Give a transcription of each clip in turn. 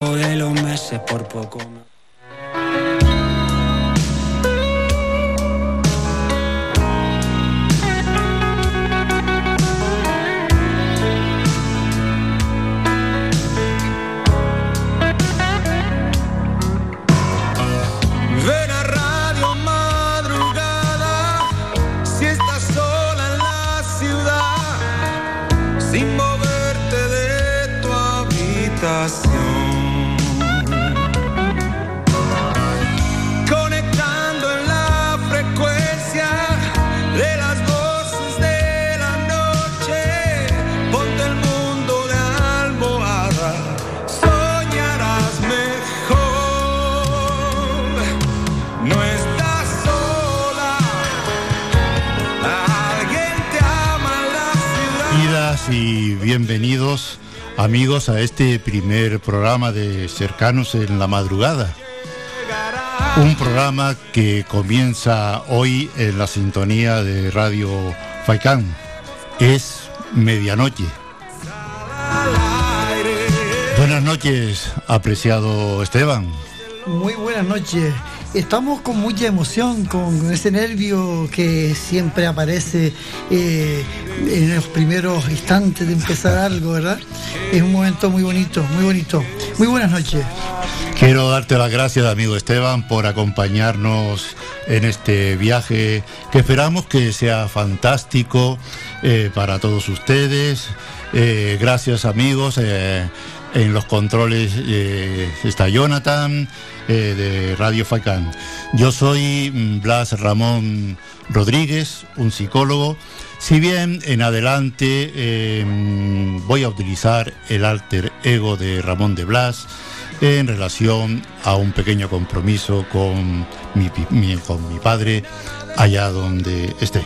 de los meses por poco. A este primer programa de Cercanos en la Madrugada. Un programa que comienza hoy en la sintonía de Radio Faicán. Es medianoche. Buenas noches, apreciado Esteban. Muy buenas noches. Estamos con mucha emoción, con ese nervio que siempre aparece eh, en los primeros instantes de empezar algo, ¿verdad? Es un momento muy bonito, muy bonito. Muy buenas noches. Quiero darte las gracias, amigo Esteban, por acompañarnos en este viaje que esperamos que sea fantástico eh, para todos ustedes. Eh, gracias, amigos. En los controles eh, está Jonathan eh, de Radio Facán. Yo soy mm, Blas Ramón Rodríguez, un psicólogo. Si bien en adelante mm, voy a utilizar el alter ego de Ramón de Blas en relación a un pequeño compromiso con mi- con mi padre allá donde esté.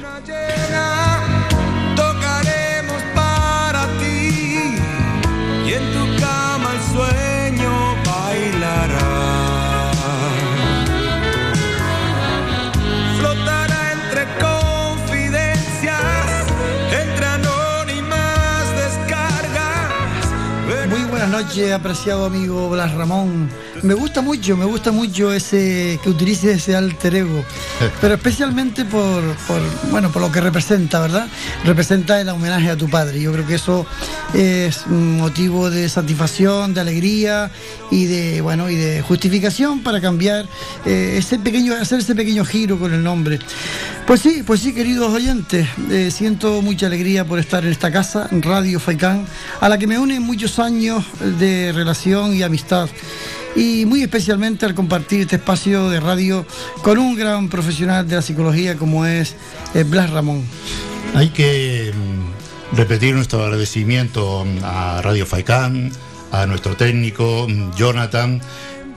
Apreciado amigo Blas Ramón. Me gusta mucho, me gusta mucho ese que utilices ese alter ego, pero especialmente por, por, bueno, por lo que representa, ¿verdad? Representa el homenaje a tu padre. Yo creo que eso es motivo de satisfacción, de alegría y de, bueno, y de justificación para cambiar eh, ese pequeño, hacer ese pequeño giro con el nombre. Pues sí, pues sí, queridos oyentes, eh, siento mucha alegría por estar en esta casa, Radio Faicán, a la que me unen muchos años de relación y amistad. Y muy especialmente al compartir este espacio de radio con un gran profesional de la psicología como es eh, Blas Ramón. Hay que mm, repetir nuestro agradecimiento a Radio Faicán, a nuestro técnico mm, Jonathan,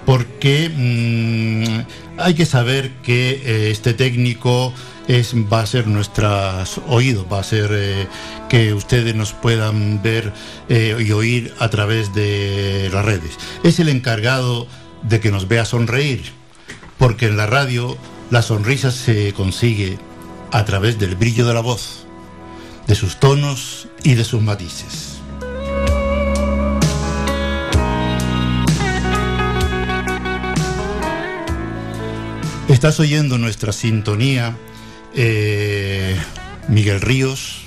porque mm, hay que saber que eh, este técnico es, va a ser nuestros oídos, va a ser eh, que ustedes nos puedan ver eh, y oír a través de las redes. Es el encargado de que nos vea sonreír, porque en la radio la sonrisa se consigue a través del brillo de la voz, de sus tonos y de sus matices. Estás oyendo nuestra sintonía, eh, Miguel Ríos,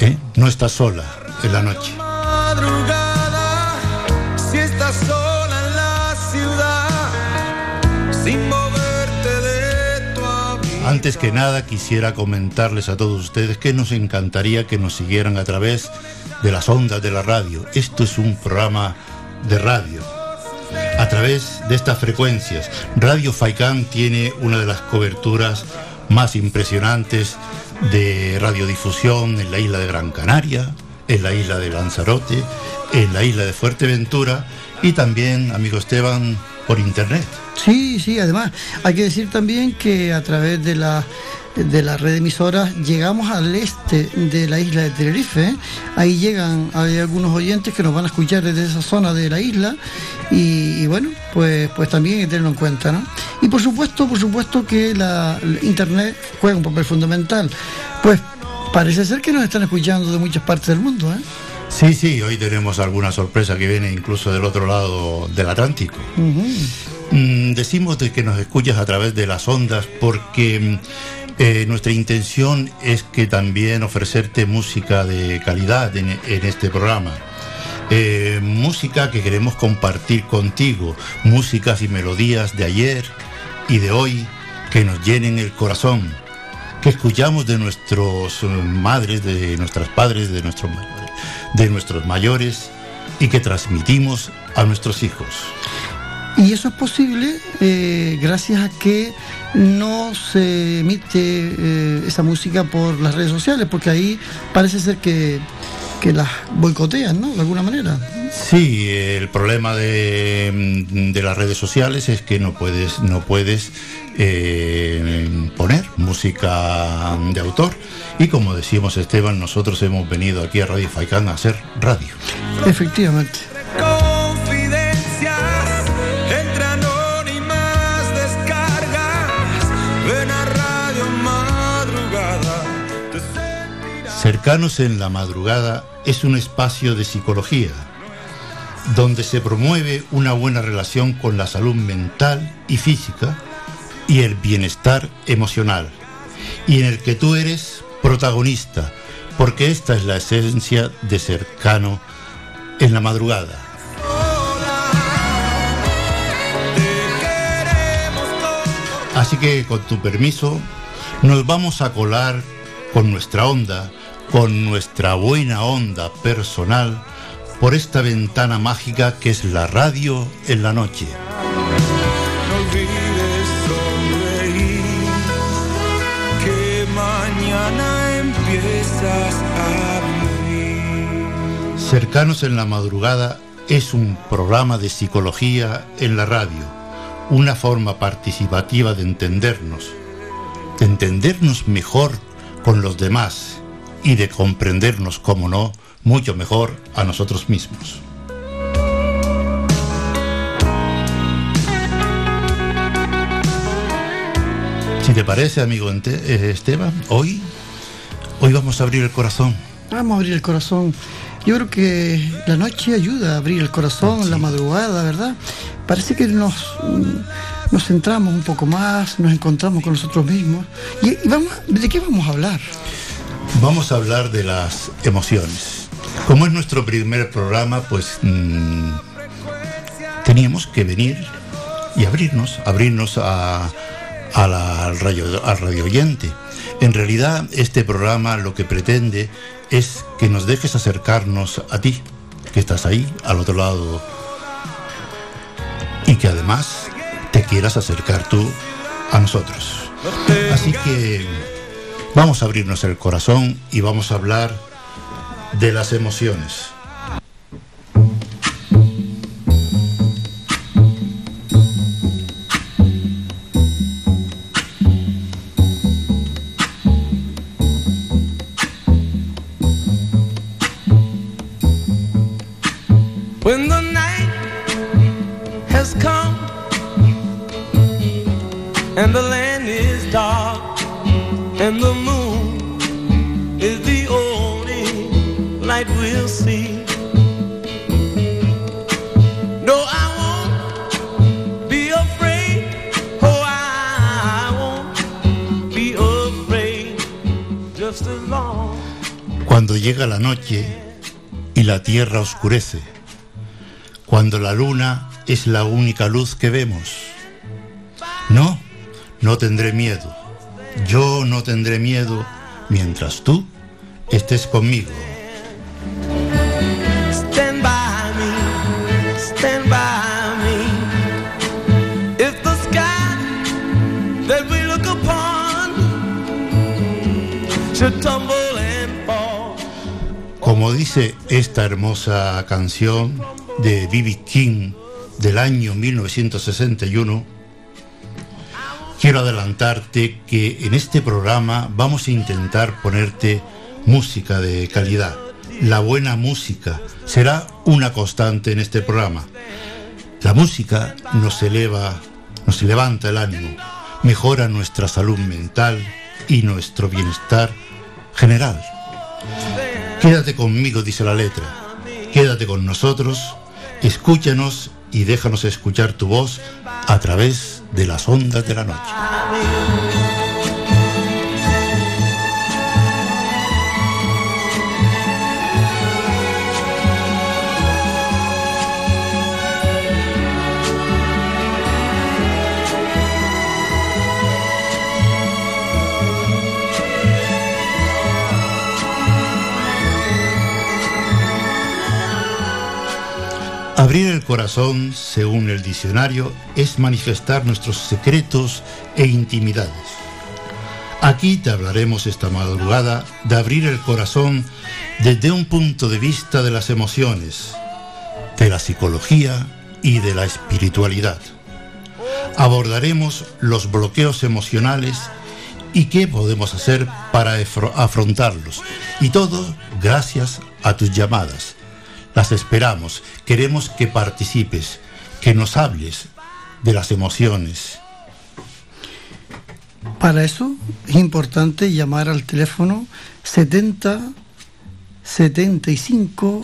¿eh? no estás sola en la noche. madrugada, si estás sola en la ciudad, sin moverte de tu habitación. Antes que nada quisiera comentarles a todos ustedes que nos encantaría que nos siguieran a través de las ondas de la radio. Esto es un programa de radio. A través de estas frecuencias, Radio Faicán tiene una de las coberturas más impresionantes de radiodifusión en la isla de Gran Canaria, en la isla de Lanzarote, en la isla de Fuerteventura y también, amigo Esteban, por internet. Sí, sí, además hay que decir también que a través de la de la red de emisoras llegamos al este de la isla de Tenerife. Ahí llegan, hay algunos oyentes que nos van a escuchar desde esa zona de la isla y, y bueno, pues, pues también hay que tenerlo en cuenta, ¿no? Y por supuesto, por supuesto que la, la internet juega un papel fundamental. Pues parece ser que nos están escuchando de muchas partes del mundo, ¿eh? Sí, sí, hoy tenemos alguna sorpresa que viene incluso del otro lado del Atlántico. Mm, decimos de que nos escuchas a través de las ondas porque mm, eh, nuestra intención es que también ofrecerte música de calidad en, este programa. Eh, música que queremos compartir contigo, músicas y melodías de ayer y de hoy que nos llenen el corazón, que escuchamos de nuestros madres, de nuestras padres, de de nuestros mayores y que transmitimos a nuestros hijos. Y eso es posible eh, gracias a que no se emite eh, esa música por las redes sociales, porque ahí parece ser que, que las boicotean, ¿no? De alguna manera. Sí, el problema de, de las redes sociales es que no puedes, no puedes eh, poner música de autor. Y como decíamos Esteban, nosotros hemos venido aquí a Radio Faicán a hacer radio. Efectivamente. Cercanos en la madrugada es un espacio de psicología donde se promueve una buena relación con la salud mental y física y el bienestar emocional, y en el que tú eres protagonista, porque esta es la esencia de cercano en la madrugada. Así que con tu permiso, nos vamos a colar con nuestra onda, con nuestra buena onda personal, por esta ventana mágica que es la radio en la noche. No olvides sonreír, que mañana empiezas a vivir. Cercanos en la madrugada es un programa de psicología en la radio, una forma participativa de entendernos, de entendernos mejor con los demás y de comprendernos, como no, mucho mejor a nosotros mismos. Si te parece, amigo eh, Esteban, hoy, hoy vamos a abrir el corazón. Vamos a abrir el corazón. Yo creo que la noche ayuda a abrir el corazón, la madrugada, ¿verdad? Parece que nos, nos centramos un poco más, nos encontramos con nosotros mismos. ¿Y, y vamos, de qué vamos a hablar? Vamos a hablar de las emociones. Como es nuestro primer programa, pues mm, teníamos que venir y abrirnos, abrirnos a, a la- al, radio, al radio oyente. En realidad, este programa lo que pretende es que nos dejes acercarnos a ti, que estás ahí, al otro lado, y que además te quieras acercar tú a nosotros. Así que vamos a abrirnos el corazón y vamos a hablar de las emociones. Oscurece, cuando la luna es la única luz que vemos. No, no tendré miedo. Yo no tendré miedo mientras tú estés conmigo. Stand by the sky that we look upon should Como dice esta hermosa canción de B.B. King del año 1961, quiero adelantarte que en este programa vamos a intentar ponerte música de calidad. La buena música será una constante en este programa. La música nos eleva, nos levanta el ánimo, mejora nuestra salud mental y nuestro bienestar general. Quédate conmigo, dice la letra. Quédate con nosotros, escúchanos y déjanos escuchar tu voz a través de las ondas de la noche. Abrir el corazón, según el diccionario, es manifestar nuestros secretos e intimidades. Aquí te hablaremos esta madrugada de abrir el corazón desde un punto de vista de las emociones, de la psicología y de la espiritualidad. Abordaremos los bloqueos emocionales y qué podemos hacer para afrontarlos. Y todo gracias a tus llamadas las esperamos. Queremos que participes, que nos hables de las emociones. Para eso es importante llamar al teléfono 70 75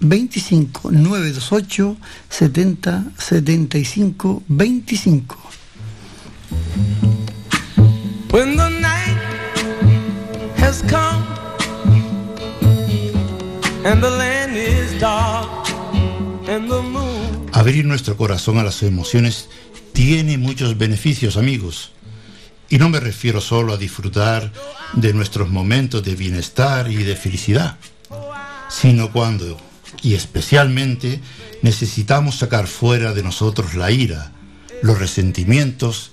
25 928 70 75 25. When the night has come and the Abrir nuestro corazón a las emociones tiene muchos beneficios, amigos. Y no me refiero solo a disfrutar de nuestros momentos de bienestar y de felicidad, sino cuando, y especialmente, necesitamos sacar fuera de nosotros la ira, los resentimientos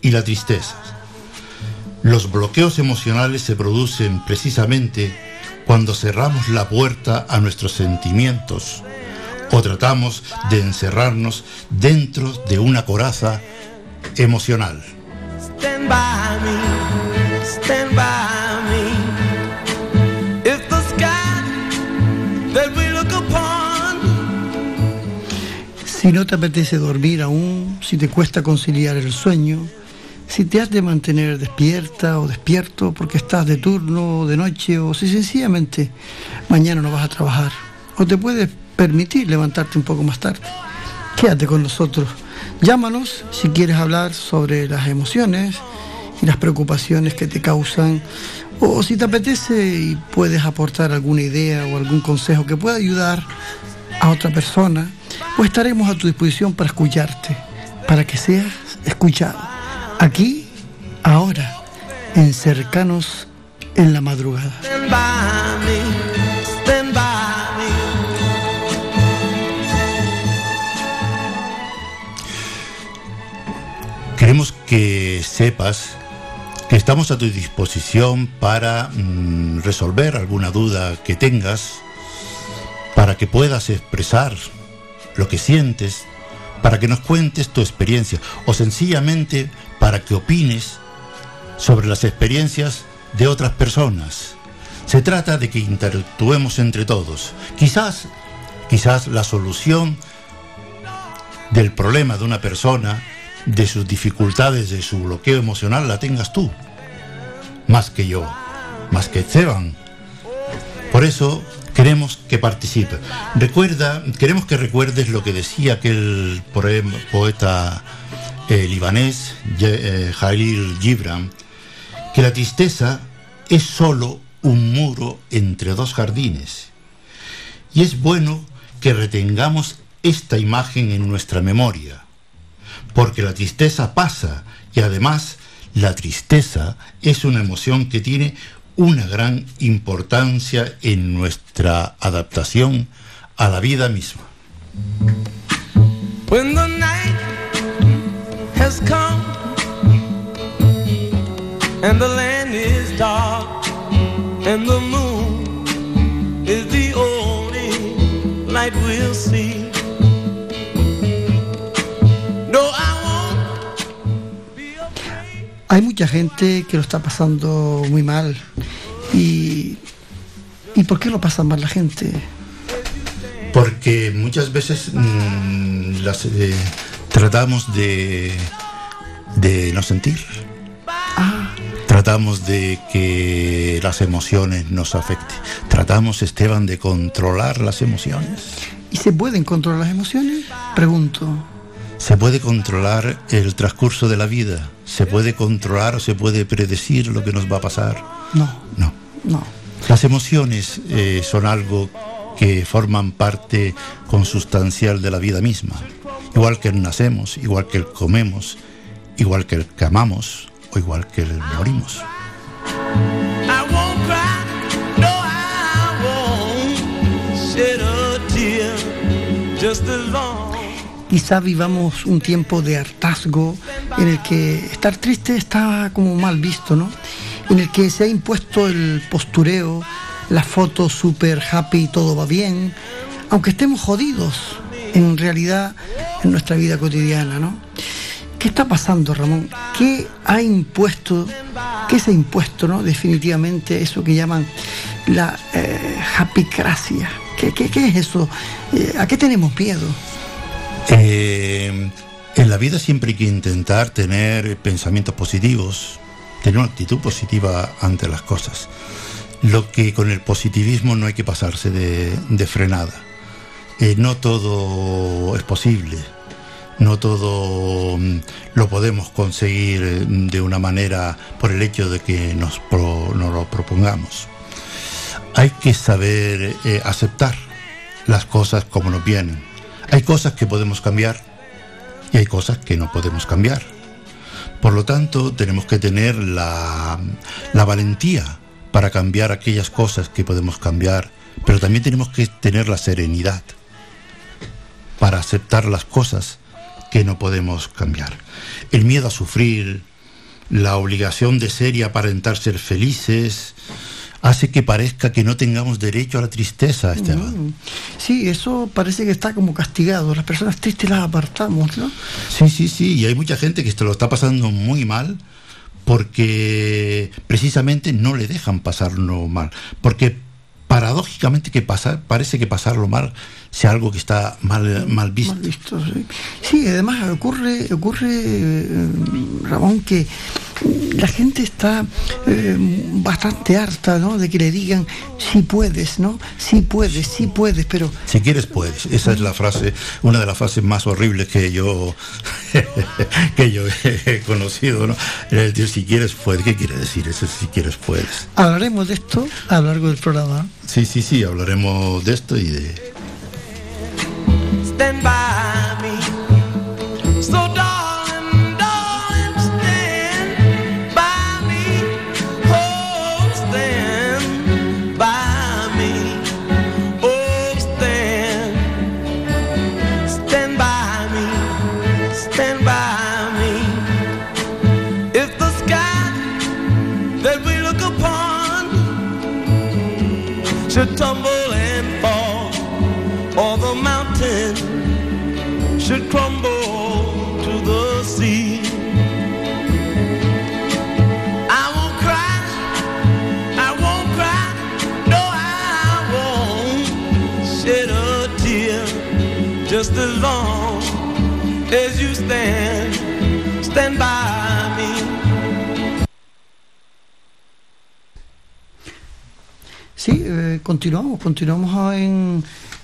y la tristeza. Los bloqueos emocionales se producen precisamente cuando cerramos la puerta a nuestros sentimientos o tratamos de encerrarnos dentro de una coraza emocional. Si no te apetece dormir aún, si te cuesta conciliar el sueño, si te has de mantener despierta o despierto porque estás de turno o de noche o si sencillamente mañana no vas a trabajar o te puedes permitir levantarte un poco más tarde. Quédate con nosotros. Llámanos si quieres hablar sobre las emociones y las preocupaciones que te causan o si te apetece y puedes aportar alguna idea o algún consejo que pueda ayudar a otra persona, pues estaremos a tu disposición para escucharte, para que seas escuchado. Aquí, ahora, en cercanos en la madrugada. Queremos que sepas que estamos a tu disposición para mm, resolver alguna duda que tengas, para que puedas expresar lo que sientes, para que nos cuentes tu experiencia o sencillamente para que opines sobre las experiencias de otras personas. Se trata de que interactuemos entre todos. Quizás, quizás la solución del problema de una persona, de sus dificultades, de su bloqueo emocional, la tengas tú, más que yo, más que Esteban. Por eso queremos que participe. Recuerda, queremos que recuerdes lo que decía aquel poeta el libanés eh, Jalil Gibran, que la tristeza es solo un muro entre dos jardines. Y es bueno que retengamos esta imagen en nuestra memoria, porque la tristeza pasa y además la tristeza es una emoción que tiene una gran importancia en nuestra adaptación a la vida misma. Hay mucha gente que lo está pasando muy mal. ¿Y, ¿y por qué lo pasa mal la gente? Porque muchas veces mm, las, eh, tratamos de, de no sentir. Ah. tratamos de que las emociones nos afecten. Tratamos, Esteban, de controlar las emociones. ¿Y se pueden controlar las emociones? Pregunto. Se puede controlar el transcurso de la vida. Se puede controlar o se puede predecir lo que nos va a pasar. No. No. No. Las emociones eh, son algo que forman parte consustancial de la vida misma. Igual que el nacemos, igual que el comemos, igual que el que amamos o igual que el morimos. Quizá vivamos un tiempo de hartazgo en el que estar triste está como mal visto, ¿no? En el que se ha impuesto el postureo, la foto super happy, todo va bien, aunque estemos jodidos en realidad en nuestra vida cotidiana, ¿no? ¿Qué está pasando, Ramón? ¿Qué ha impuesto, qué se ha impuesto, ¿no? Definitivamente eso que llaman la eh, happycracia. ¿Qué, qué, qué es eso? Eh, ¿A qué tenemos miedo? Eh, en la vida siempre hay que intentar tener pensamientos positivos, tener una actitud positiva ante las cosas. Lo que con el positivismo no hay que pasarse de, frenada. Eh, no todo es posible, no todo mm, lo podemos conseguir eh, de una manera por el hecho de que nos, lo propongamos. Hay que saber eh, aceptar las cosas como nos vienen. Hay cosas que podemos cambiar y hay cosas que no podemos cambiar. Por lo tanto, tenemos que tener la valentía para cambiar aquellas cosas que podemos cambiar, pero también tenemos que tener la serenidad para aceptar las cosas que no podemos cambiar. El miedo a sufrir, la obligación de ser y aparentar ser felices, hace que parezca que no tengamos derecho a la tristeza, Esteban. Sí, eso parece que está como castigado. Las personas tristes las apartamos, ¿no? Sí, sí, sí, y hay mucha gente que se lo está pasando muy mal porque precisamente no le dejan pasarlo mal, porque paradójicamente que pasar, parece que pasarlo mal sea algo que está mal, mal visto. Mal visto, sí. Sí, además ocurre, ocurre eh, Ramón, que la gente está eh, bastante harta, ¿no? De que le digan, sí puedes, ¿no? Sí puedes, sí puedes, pero Si quieres puedes. Esa es la frase, una de las frases más horribles que yo que yo he conocido, ¿no? El decir, si quieres puedes. ¿Qué quiere decir eso? Si quieres puedes. hablaremos de esto a lo largo del programa. Sí, sí, sí. Hablaremos de esto y de stand by me. So darling, darling, stand by me. Oh, stand by me. Oh, stand. Stand by me. Stand by me. If the sky that we look upon should long as you stand, stand by me. Sí, eh, continuamos, continuamos en,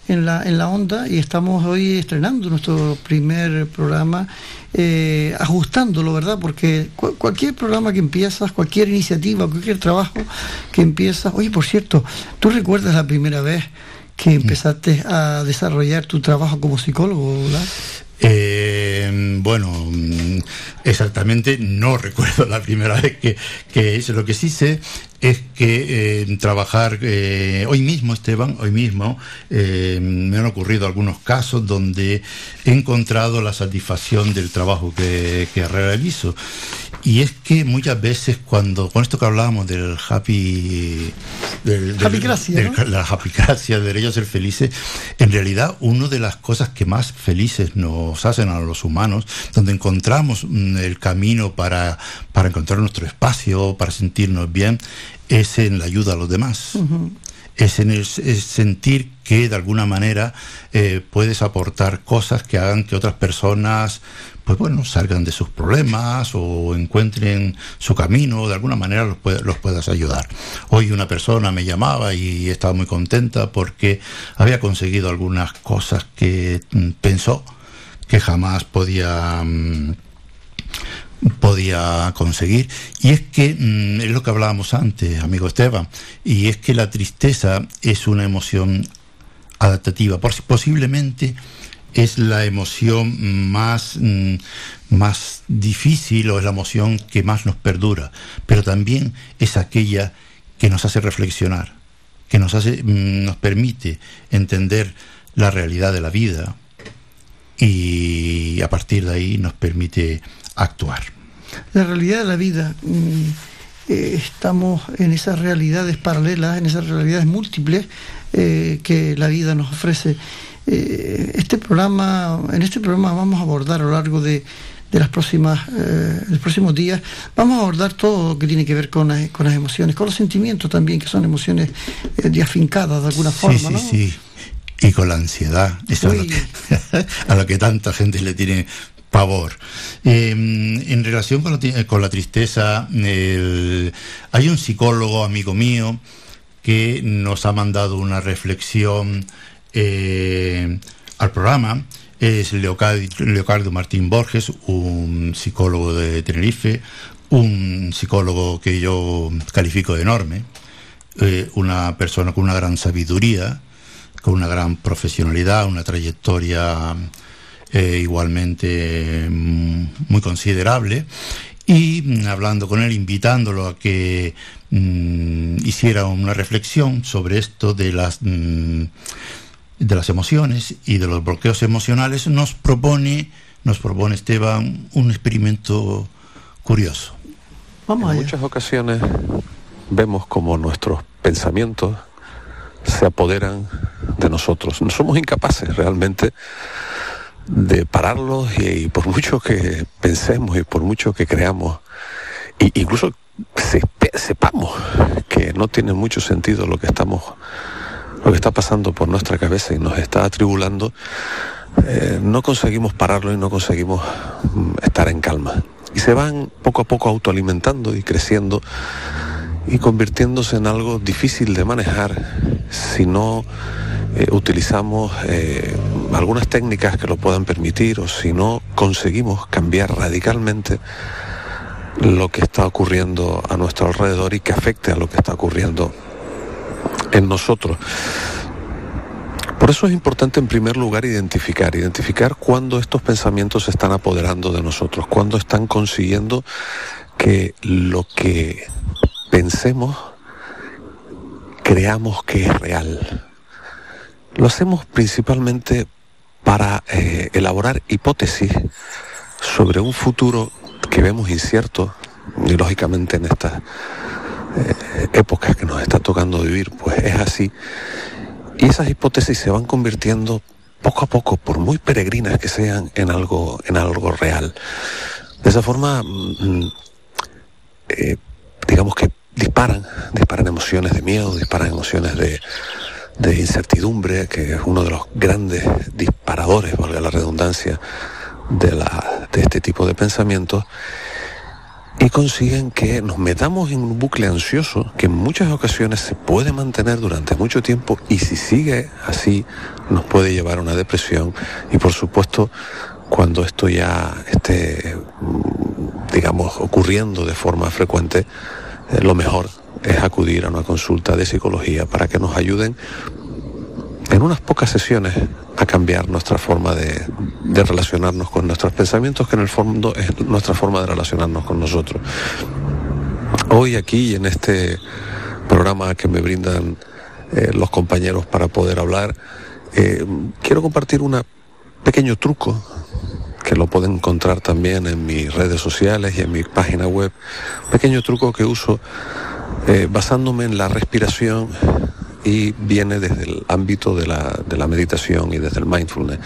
en, la, en la onda y estamos hoy estrenando nuestro primer programa, eh, ajustándolo, ¿verdad? Porque cu- cualquier programa que empiezas, cualquier iniciativa, cualquier trabajo que empiezas, oye, por cierto, ¿tú recuerdas la primera vez que empezaste a desarrollar tu trabajo como psicólogo, ¿verdad? Eh, bueno, mm, exactamente no recuerdo la primera vez que, que hice. Lo que sí sé es que eh, trabajar eh, hoy mismo, Esteban, hoy mismo eh, me han ocurrido algunos casos donde he encontrado la satisfacción del trabajo que, que realizo. Y es que muchas veces cuando, con esto que hablábamos del happy... Del, del- Happycracia, del- ¿no? la happycracia, del derecho a ser felices, en realidad una de las cosas que más felices nos hacen a los humanos, donde encontramos mm, el camino para, para encontrar nuestro espacio, para sentirnos bien, es en la ayuda a los demás. Es en el es sentir que de alguna manera eh, puedes aportar cosas que hagan que otras personas pues bueno, salgan de sus problemas o encuentren su camino, de alguna manera los, los puedas ayudar. Hoy una persona me llamaba y estaba muy contenta porque había conseguido algunas cosas que mm, pensó que jamás podía... Podía conseguir. Y es que, mm, es lo que hablábamos antes, amigo Esteban, y es que la tristeza es una emoción adaptativa. Posiblemente es la emoción más, mm, más difícil o es la emoción que más nos perdura, pero también es aquella que nos hace reflexionar, que nos, hace, mm, nos permite entender la realidad de la vida y a partir de ahí nos permite actuar. La realidad de la vida, mm, eh, estamos en esas realidades paralelas, en esas realidades múltiples eh, que la vida nos ofrece eh, este programa, en este programa vamos a abordar a lo largo de, las próximas, eh, los próximos días, vamos a abordar todo lo que tiene que ver con, las emociones, con los sentimientos también, que son emociones eh, afincadas de alguna forma. Sí, sí, y con la ansiedad, eso a, lo que, tanta gente le tiene pavor. Em, en relación con, con la tristeza, hay un psicólogo amigo mío que nos ha mandado una reflexión eh, al programa es Leocardo, Martín Borges, un psicólogo de Tenerife, un psicólogo que yo califico de enorme, eh, una persona con una gran sabiduría, con una gran profesionalidad, una trayectoria eh, igualmente mm, muy considerable. Y mm, hablando con él, invitándolo a que mm, hiciera una reflexión sobre esto de las de las emociones y de los bloqueos emocionales, nos propone, nos propone Esteban un experimento curioso. Vamos en muchas ocasiones vemos como nuestros pensamientos se apoderan de nosotros. No somos incapaces realmente de pararlos y, por mucho que pensemos y por mucho que creamos, e incluso sepamos que no tiene mucho sentido lo que estamos lo que está pasando por nuestra cabeza y nos está atribulando, eh, no conseguimos pararlo y no conseguimos mm, estar en calma. Y se van poco a poco autoalimentando y creciendo y convirtiéndose en algo difícil de manejar si no eh, utilizamos eh, algunas técnicas que lo puedan permitir o si no conseguimos cambiar radicalmente lo que está ocurriendo a nuestro alrededor y que afecte a lo que está ocurriendo en nosotros. Por eso es importante en primer lugar identificar, identificar cuándo estos pensamientos se están apoderando de nosotros, cuándo están consiguiendo que lo que pensemos creamos que es real. Lo hacemos principalmente para eh, elaborar hipótesis sobre un futuro que vemos incierto, y lógicamente en estas eh, épocas que nos está tocando vivir, pues es así. Y esas hipótesis se van convirtiendo poco a poco, por muy peregrinas que sean, en algo, en algo real. De esa forma, mm, eh, digamos que disparan, disparan emociones de miedo, disparan emociones de, de incertidumbre, que es uno de los grandes disparadores, valga la redundancia, de, la, de este tipo de pensamientos y consiguen que nos metamos en un bucle ansioso que en muchas ocasiones se puede mantener durante mucho tiempo y si sigue así nos puede llevar a una depresión. Y por supuesto cuando esto ya esté mm, digamos ocurriendo de forma frecuente eh, lo mejor es acudir a una consulta de psicología para que nos ayuden en unas pocas sesiones a cambiar nuestra forma de, relacionarnos con nuestros pensamientos, que en el fondo es nuestra forma de relacionarnos con nosotros. Hoy aquí en este programa que me brindan eh, los compañeros para poder hablar, eh, quiero compartir un pequeño truco que lo pueden encontrar también en mis redes sociales y en mi página web. Pequeño truco que uso eh, basándome en la respiración y viene desde el ámbito de la, de la meditación y desde el mindfulness.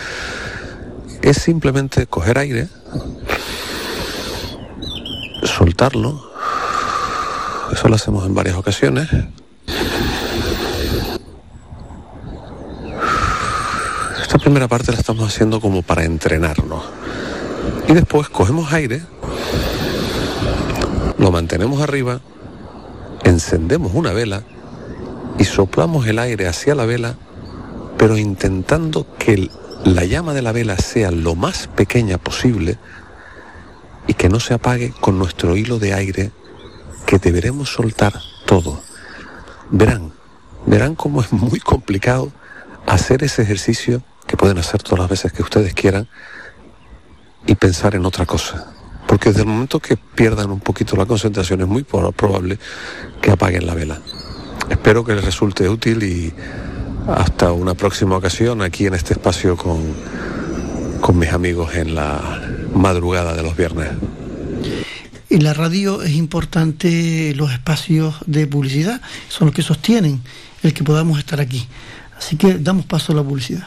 Es simplemente coger aire, soltarlo, eso lo hacemos en varias ocasiones. Esta primera parte la estamos haciendo como para entrenarnos. Y después cogemos aire, lo mantenemos arriba, encendemos una vela y soplamos el aire hacia la vela, pero intentando que la llama de la vela sea lo más pequeña posible y que no se apague con nuestro hilo de aire que deberemos soltar todo. Verán, verán cómo es muy complicado hacer ese ejercicio que pueden hacer todas las veces que ustedes quieran y pensar en otra cosa. Porque desde el momento que pierdan un poquito la concentración es muy probable que apaguen la vela. Espero que les resulte útil y hasta una próxima ocasión aquí en este espacio con, con mis amigos en la madrugada de los viernes. En la radio es importante los espacios de publicidad, son los que sostienen el que podamos estar aquí. Así que damos paso a la publicidad.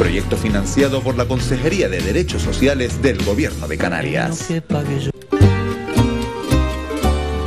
Proyecto financiado por la Consejería de Derechos Sociales del Gobierno de Canarias.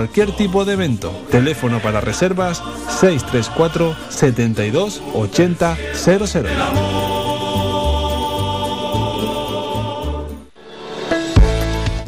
cualquier tipo de evento. Teléfono para reservas 634 72 80 00.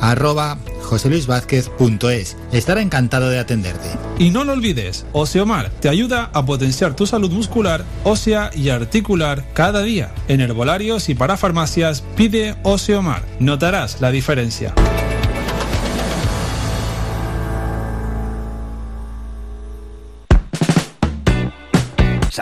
arroba joseluisvázquez.es. Estará encantado de atenderte. Y no lo olvides, Oseomar te ayuda a potenciar tu salud muscular, ósea y articular cada día. En herbolarios y para farmacias pide Oseomar. Notarás la diferencia.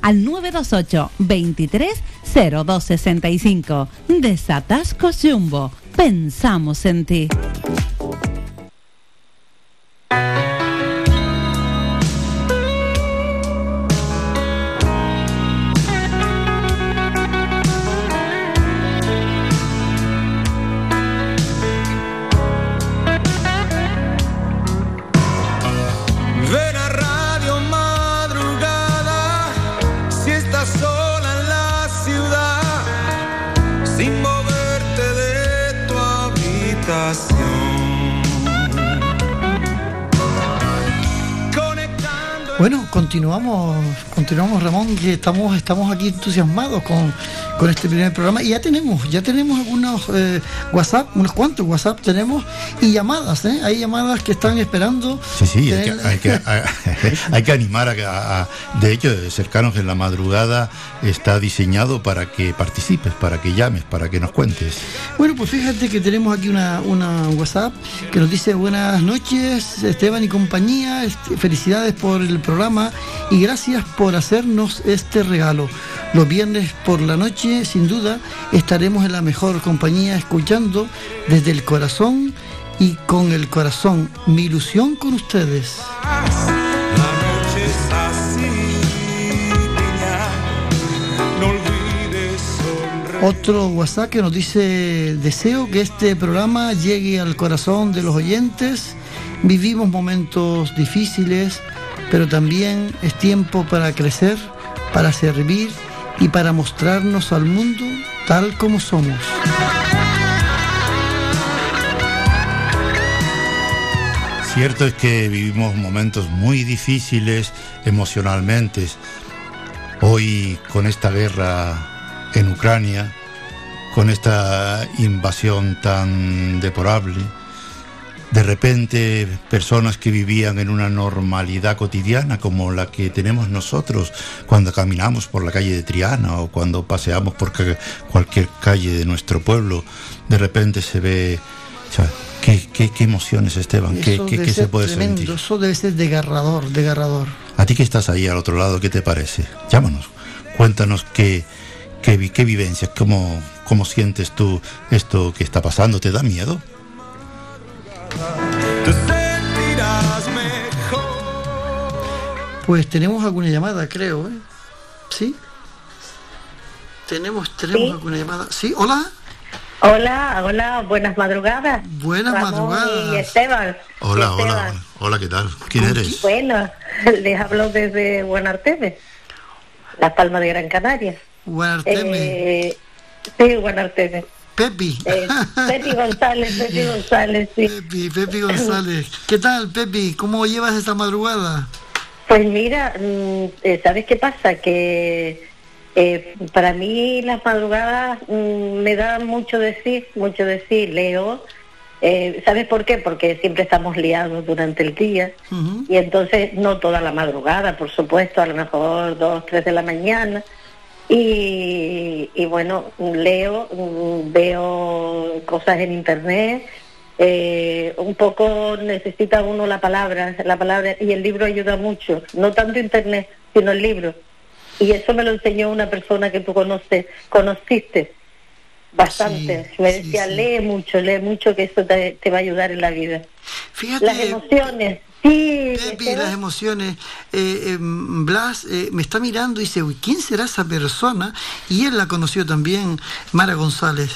al 928 23 0265. Desatascos Jumbo. Pensamos en ti. Bueno, continuamos, continuamos Ramón, que estamos, estamos aquí entusiasmados con, con este primer programa. Y ya tenemos, ya tenemos algunos eh, WhatsApp, unos cuantos WhatsApp tenemos y llamadas, ¿eh? Hay llamadas que están esperando. Sí, sí, hay que, hay que, animar a, De hecho, cercanos en la madrugada está diseñado para que participes, para que llames, para que nos cuentes. Bueno, pues fíjate que tenemos aquí una, una WhatsApp que nos dice buenas noches, Esteban y compañía, este, felicidades por el programa y gracias por hacernos este regalo. Los viernes por la noche, sin duda, estaremos en la mejor compañía escuchando desde el corazón y con el corazón. Mi ilusión con ustedes. Otro WhatsApp que nos dice, deseo que este programa llegue al corazón de los oyentes. Vivimos momentos difíciles, pero también es tiempo para crecer, para servir y para mostrarnos al mundo tal como somos. Cierto es que vivimos momentos muy difíciles emocionalmente. Hoy con esta guerra en Ucrania, con esta invasión tan deplorable, de repente personas que vivían en una normalidad cotidiana como la que tenemos nosotros cuando caminamos por la calle de Triana o cuando paseamos por cualquier calle de nuestro pueblo, de repente se ve... ¿qué, emociones, Esteban? ¿Qué, se puede sentir? Eso debe ser desgarrador, desgarrador. A ti que estás ahí al otro lado, ¿qué te parece? Llámanos, cuéntanos qué, qué, qué vivencias, cómo, cómo sientes tú esto que está pasando, ¿te da miedo? Pues tenemos alguna llamada, creo, ¿eh? ¿Sí? Tenemos, tenemos alguna llamada. ¿Sí? ¿Hola? Hola, hola, buenas madrugadas. Buenas madrugadas. Y Esteban. Hola, hola, hola, ¿qué tal? ¿Quién eres? Bueno, les hablo desde Buenarteme, La Palma de Gran Canaria. Buenarteme. Eh, sí, Buenarteme. Pepi. Eh, Pepi González, Pepi González, sí. Pepi, Pepi González. ¿Qué tal, Pepi? ¿Cómo llevas esta madrugada? Pues mira, mm, eh, ¿sabes qué pasa? Que eh, para mí las madrugadas mm, me dan mucho decir, mucho decir, leo. Eh, ¿Sabes por qué? Porque siempre estamos liados durante el día y entonces no toda la madrugada, por supuesto, a lo mejor dos, tres de la mañana. Y, y bueno, leo, veo cosas en internet, eh, un poco necesita uno la palabra, la palabra, y el libro ayuda mucho, no tanto internet, sino el libro. Y eso me lo enseñó una persona que tú conoces, conociste bastante. me decía, lee mucho, lee mucho, que eso te, va a ayudar en la vida. Fíjate, las emociones. Sí, las emociones. Eh, eh, Blas eh, me está mirando y dice, Uy, ¿quién será esa persona? Y él la conoció también, Mara González.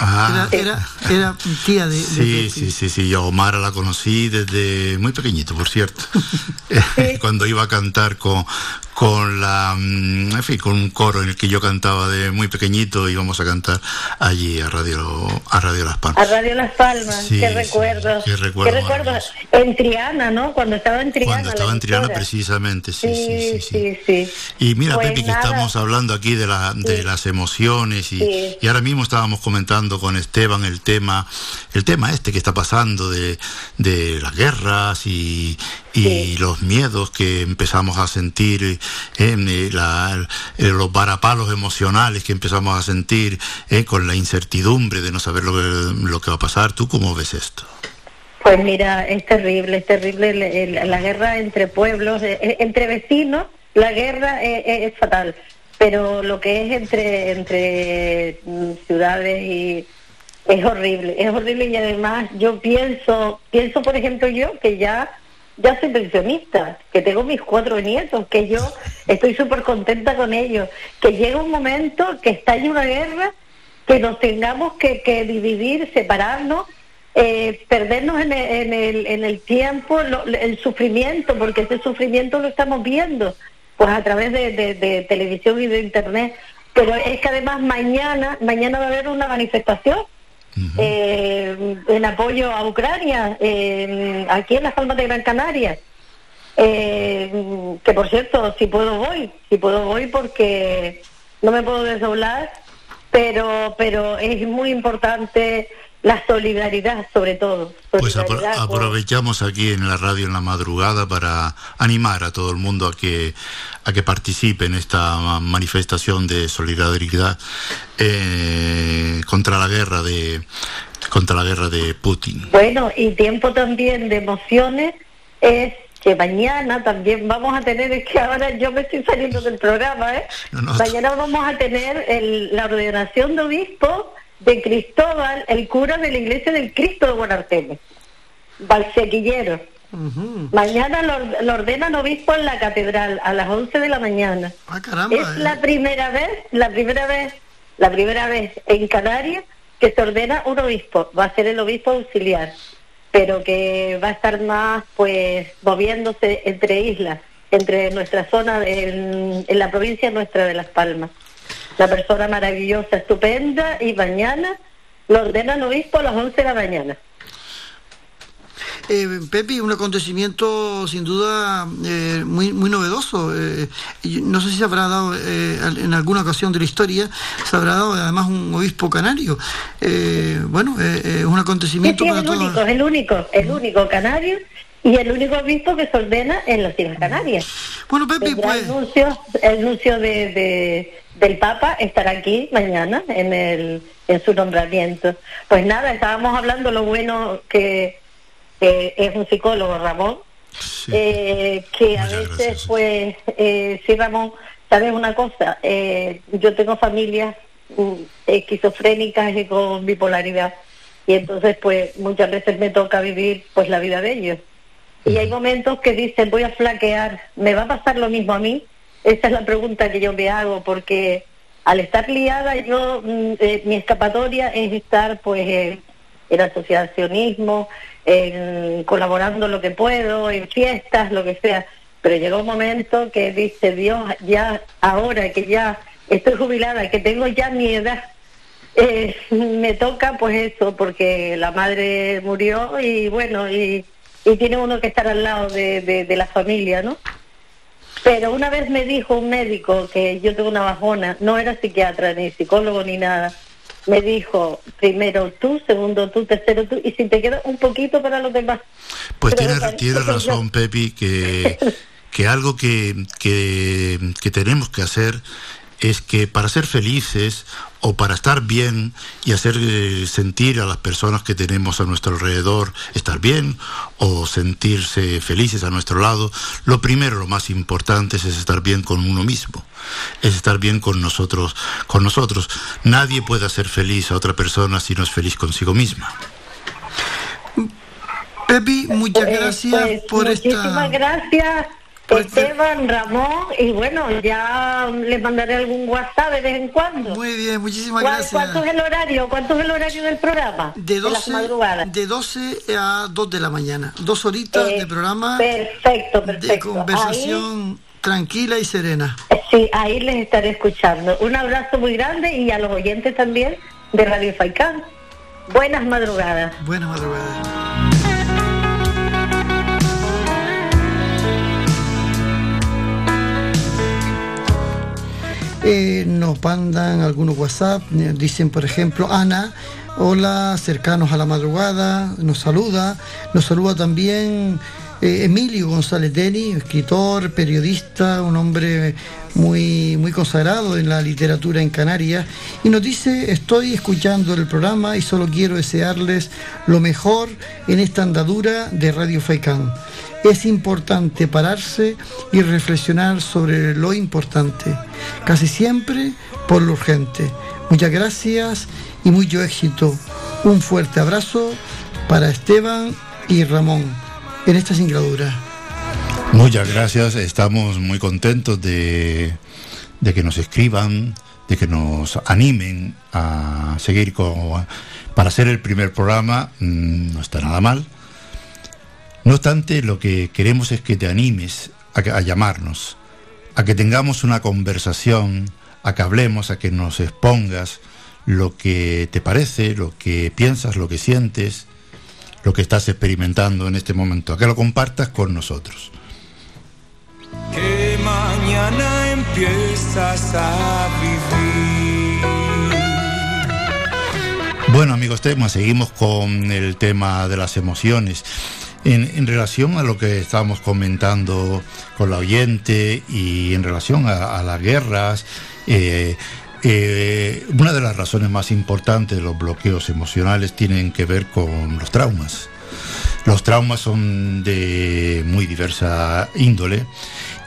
Ah. Era, era, tía de, sí, sí, sí, sí, yo Omar la conocí desde muy pequeñito, por cierto. Cuando iba a cantar con, con la, mm, en fin, con un coro en el que yo cantaba de muy pequeñito, íbamos a cantar allí a Radio, a Radio Las Palmas. A Radio Las Palmas, qué recuerdo. Qué recuerdo. En Triana, ¿no? Cuando estaba en Triana. Cuando estaba en Triana, precisamente, sí sí sí, sí, Y mira, pues Pepi, que estamos hablando aquí de, la, de las emociones y, y ahora mismo estábamos comentando con Esteban el tema, el tema este que está pasando de, de las guerras y, y los miedos que empezamos a sentir, eh, eh, los varapalos emocionales que empezamos a sentir eh, con la incertidumbre de no saber lo que, lo que va a pasar. ¿Tú cómo ves esto? Pues mira, es terrible, es terrible la, guerra entre pueblos, entre vecinos, la guerra es, fatal, pero lo que es entre, entre mm, ciudades y es horrible, es horrible y además yo pienso, pienso por ejemplo yo que ya ya soy pensionista, que tengo mis cuatro nietos, que yo estoy súper contenta con ellos, que llega un momento que estalle una guerra, que nos tengamos que, dividir, separarnos, eh, perdernos en el, en el, tiempo, el sufrimiento, porque ese sufrimiento lo estamos viendo, pues a través de, televisión y de internet. Pero es que además mañana, mañana va a haber una manifestación eh, en apoyo a Ucrania, aquí en las Palmas de Gran Canaria. Eh, que por cierto, si puedo voy, si puedo voy porque no me puedo desdoblar, pero, pero es muy importante la solidaridad sobre todo. Pues aprovechamos aquí en la radio en la madrugada para animar a todo el mundo a que a que participe en esta manifestación de solidaridad eh, contra la guerra de contra la guerra de Putin. Bueno, y tiempo también de emociones es que mañana también vamos a tener, es que ahora yo me estoy saliendo del programa, ¿eh? mañana vamos a tener la ordenación de obispo de Cristóbal, el cura de la iglesia del Cristo de Guanarteme, Valsequillero. Mañana lo, ordenan obispo en la catedral a las 11 de la mañana. Ah, caramba, es la eh. primera vez, la primera vez, la primera vez en Canarias que se ordena un obispo. Va a ser el obispo auxiliar, pero que va a estar más, pues, moviéndose entre islas, entre nuestra zona, en, en la provincia nuestra de Las Palmas la persona maravillosa, estupenda, y mañana lo ordena el obispo a las 11 de la mañana. Eh, Pepi, un acontecimiento sin duda eh, muy, muy novedoso. Eh, no sé si se habrá dado eh, en alguna ocasión de la historia, se habrá dado además un obispo canario. bueno, es un acontecimiento sí, el Único, el único, el único canario y el único obispo que se ordena en las Islas Canarias. Bueno, Pepi, pues... El anuncio, de del Papa estará aquí mañana en, el, en su nombramiento. Pues nada, estábamos hablando lo bueno que, es un psicólogo, Ramón, eh, que a veces, pues, eh, sí, Ramón, sabes una cosa, eh, yo tengo familias mm, esquizofrénicas y con bipolaridad, y entonces, pues, muchas veces me toca vivir, pues, la vida de ellos. Y hay momentos que dicen, voy a flaquear, ¿me va a pasar lo mismo a mí? Esa es la pregunta que yo me hago, porque al estar liada, yo mm, eh, mi escapatoria es estar pues en asociacionismo, en, colaborando lo que puedo, en fiestas, lo que sea. Pero llegó un momento que dice, Dios, ya ahora que ya estoy jubilada, que tengo ya mi edad, eh, me toca pues eso, porque la madre murió y bueno, y, y tiene uno que estar al lado de, de la familia, ¿no? Pero una vez me dijo un médico que yo tengo una bajona, no era psiquiatra ni psicólogo ni nada, me dijo primero tú, segundo tú, tercero tú, y si te queda un poquito para los demás. Pues tienes, razón, Pepi, que, que algo que, que, que tenemos que hacer es que para ser felices o para estar bien y hacer eh, sentir a las personas que tenemos a nuestro alrededor estar bien o sentirse felices a nuestro lado, lo primero, lo más importante es estar bien con uno mismo, es estar bien con nosotros, con nosotros. Nadie puede hacer feliz a otra persona si no es feliz consigo misma. Pepi, muchas pues, gracias pues, por esta. Muchísimas gracias Esteban, Ramón, y bueno, ya les mandaré algún WhatsApp de vez en cuando. Muy bien, muchísimas gracias. ¿Cuánto es el horario? ¿Cuánto es el horario del programa? De 12, de, 12 a 2 de la mañana. Dos horitas de programa. Perfecto, perfecto. De conversación tranquila y serena. Sí, ahí les estaré escuchando. Un abrazo muy grande y a los oyentes también de Radio Faicán. Buenas madrugadas. Buenas madrugadas. Eh, nos mandan algunos WhatsApp, eh, dicen por ejemplo, Ana, hola, cercanos a la madrugada, nos saluda, nos saluda también eh, Emilio González Deni, escritor, periodista, un hombre muy, muy consagrado en la literatura en Canarias, y nos dice, estoy escuchando el programa y solo quiero desearles lo mejor en esta andadura de Radio Faicán es importante pararse y reflexionar sobre lo importante, casi siempre por lo urgente. Muchas gracias y mucho éxito. Un fuerte abrazo para Esteban y Ramón en esta singladura. Muchas gracias, estamos muy contentos de, que nos escriban, de que nos animen a seguir con... Para ser el primer programa. Mm, no está nada mal. No obstante, lo que queremos es que te animes a, llamarnos, a que tengamos una conversación, a que hablemos, a que nos expongas lo que te parece, lo que piensas, lo que sientes, lo que estás experimentando en este momento, a que lo compartas con nosotros. Bueno amigos temas, seguimos con el tema de las emociones. En, relación a lo que estábamos comentando con la oyente y en relación a, las guerras, eh, eh, una de las razones más importantes de los bloqueos emocionales tienen que ver con los traumas. Los traumas son de muy diversa índole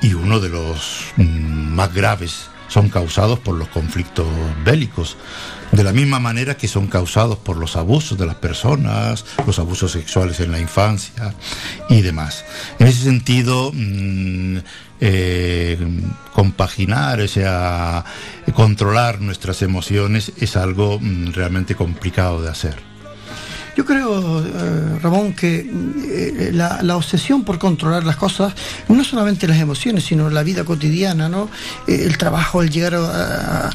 y uno de los mm, más graves son causados por los conflictos bélicos, de la misma manera que son causados por los abusos de las personas, los abusos sexuales en la infancia y demás. En ese sentido, mm, eh, compaginar, o sea, controlar nuestras emociones es algo mm, realmente complicado de hacer. Yo creo, eh, Ramón, que eh, la, obsesión por controlar las cosas, no solamente las emociones, sino la vida cotidiana, ¿no? Eh, el trabajo, el llegar a,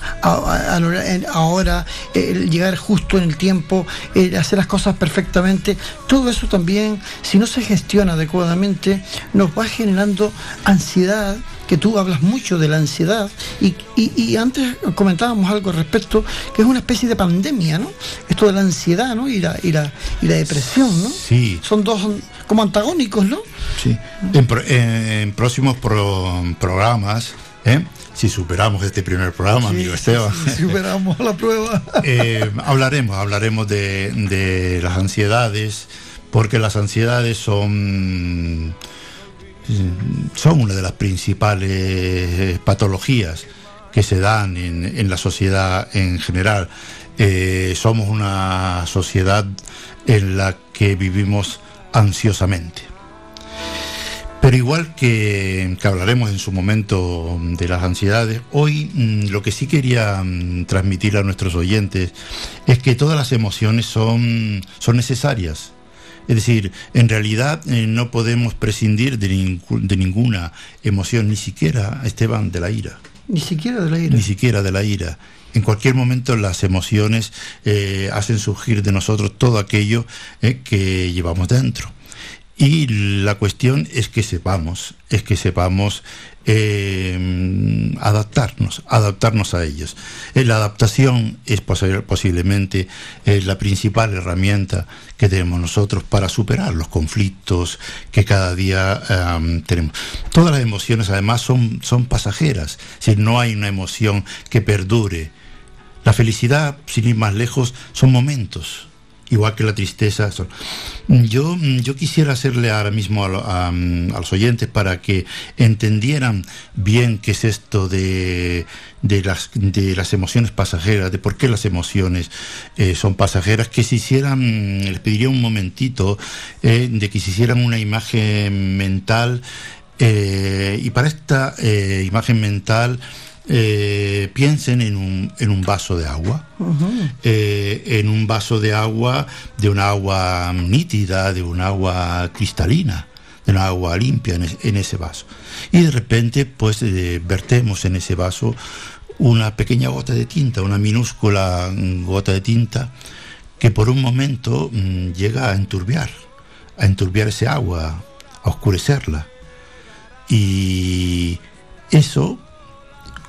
ahora, el llegar justo en el tiempo, el hacer las cosas perfectamente, todo eso también, si no se gestiona adecuadamente, nos va generando ansiedad que tú hablas mucho de la ansiedad y, antes comentábamos algo al respecto, que es una especie de pandemia, ¿no? Esto de la ansiedad, ¿no? Y la, y la, y la depresión, ¿no? Sí. Son dos como antagónicos, ¿no? Sí. En, próximos programas, ¿eh? si superamos este primer programa, amigo Esteban. Si superamos la prueba. Eh, hablaremos, hablaremos de, de, las ansiedades, porque las ansiedades son son una de las principales patologías que se dan en, la sociedad en general. Eh, somos una sociedad en la que vivimos ansiosamente. Pero igual que, hablaremos en su momento de las ansiedades, hoy mm, lo que sí quería mm, transmitir a nuestros oyentes es que todas las emociones son, son necesarias es decir, en realidad eh, no podemos prescindir de, ninguna emoción, ni siquiera, Esteban, de la ira. Ni siquiera de la ira. Ni siquiera de la ira. En cualquier momento las emociones eh, hacen surgir de nosotros todo aquello eh, que llevamos dentro. Y la cuestión es que sepamos, es que sepamos eh, adaptarnos, adaptarnos a ellos. Eh, la adaptación es posiblemente eh, la principal herramienta que tenemos nosotros para superar los conflictos que cada día tenemos. Todas las emociones además son, son pasajeras, si no hay una emoción que perdure. La felicidad, sin ir más lejos, son momentos igual que la tristeza. Yo, yo quisiera hacerle ahora mismo a, los oyentes para que entendieran bien qué es esto de, de, las, de las emociones pasajeras, de por qué las emociones eh, son pasajeras, que se hicieran, les pediría un momentito, eh, de que se hicieran una imagen mental eh, y para esta imagen mental, eh, piensen en un, en un, vaso de agua, eh, en un vaso de agua, de un agua nítida, de un agua cristalina, de un agua limpia en, ese vaso. Y de repente, pues, eh, vertemos en ese vaso una pequeña gota de tinta, una minúscula gota de tinta, que por un momento mm, llega a enturbiar, a enturbiar ese agua, a oscurecerla. Y eso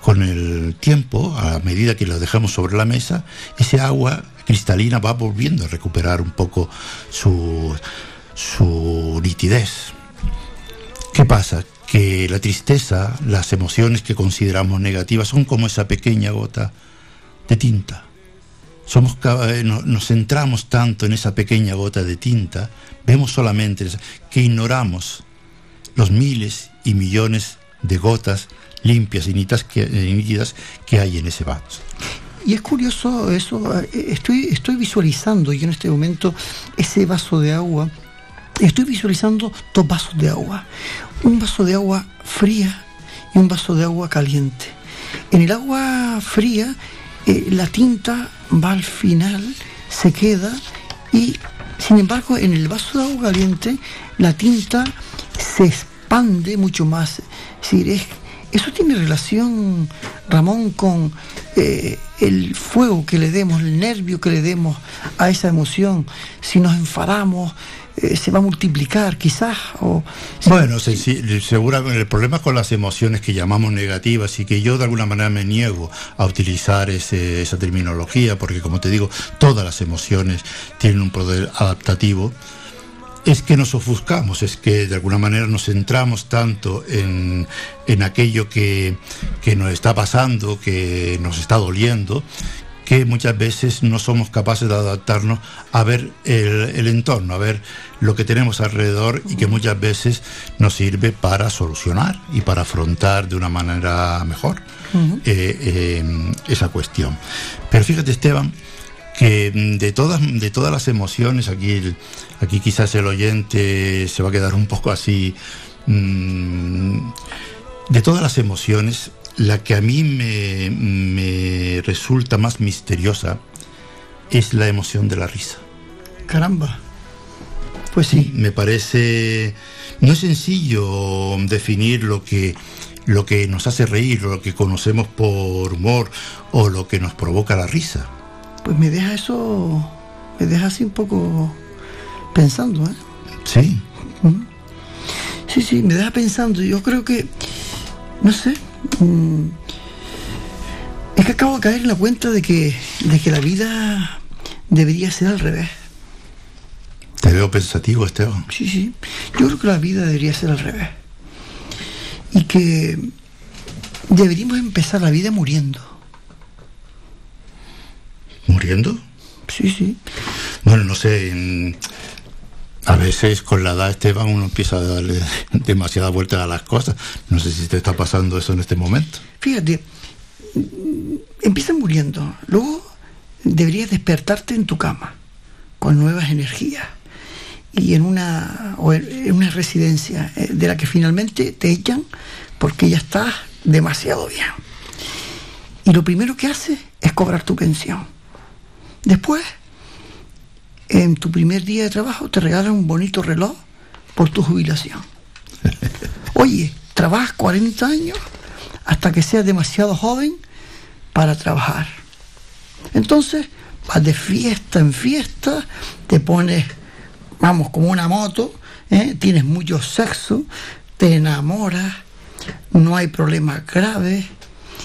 con el tiempo, a medida que lo dejamos sobre la mesa, ese agua cristalina va volviendo a recuperar un poco su, su nitidez. ¿Qué pasa? Que la tristeza, las emociones que consideramos negativas son como esa pequeña gota de tinta. Somos, eh, nos centramos tanto en esa pequeña gota de tinta, vemos solamente que ignoramos los miles y millones de gotas limpias y nítidas que, que hay en ese vaso. Y es curioso eso, eh, estoy, estoy visualizando yo en este momento ese vaso de agua, estoy visualizando dos vasos de agua, un vaso de agua fría y un vaso de agua caliente. En el agua fría eh, la tinta va al final, se queda y sin embargo en el vaso de agua caliente la tinta se expande mucho más. Es decir, es eso tiene relación, Ramón, con eh, el fuego que le demos, el nervio que le demos a esa emoción. Si nos enfadamos, eh, se va a multiplicar quizás. O, bueno, seguramente el problema con las emociones que llamamos negativas y que yo de alguna manera me niego a utilizar esa terminología, porque como te digo, todas las emociones tienen un poder adaptativo es que nos ofuscamos, es que de alguna manera nos centramos tanto en, aquello que, nos está pasando, que nos está doliendo, que muchas veces no somos capaces de adaptarnos a ver el, entorno, a ver lo que tenemos alrededor y que muchas veces nos sirve para solucionar y para afrontar de una manera mejor eh, eh, esa cuestión. Pero fíjate Esteban, que de todas, de todas las emociones, aquí, aquí quizás el oyente se va a quedar un poco así, mm, de todas las emociones, la que a mí me, me resulta más misteriosa es la emoción de la risa. Caramba. Pues sí. Me parece. No es sencillo definir lo que, lo que nos hace reír, lo que conocemos por humor o lo que nos provoca la risa pues me deja eso, me deja así un poco pensando, ¿eh? Sí. Sí, sí, me deja pensando. Yo creo que, no sé, mm, es que acabo de caer en la cuenta de que, de que la vida debería ser al revés. Te veo pensativo, Esteban. Sí, sí. Yo creo que la vida debería ser al revés. Y que deberíamos empezar la vida muriendo muriendo. Sí, sí. Bueno, no sé. A veces con la edad, Esteban, uno empieza a darle demasiada vuelta a las cosas. No sé si te está pasando eso en este momento. Fíjate, empiezan muriendo. Luego deberías despertarte en tu cama con nuevas energías y en una, en una residencia eh, de la que finalmente te echan porque ya estás demasiado bien. Y lo primero que haces es cobrar tu pensión. Después, en tu primer día de trabajo, te regalan un bonito reloj por tu jubilación. Oye, trabajas 40 años hasta que seas demasiado joven para trabajar. Entonces, vas de fiesta en fiesta, te pones, vamos, como una moto, ¿eh? tienes mucho sexo, te enamoras, no hay problemas graves,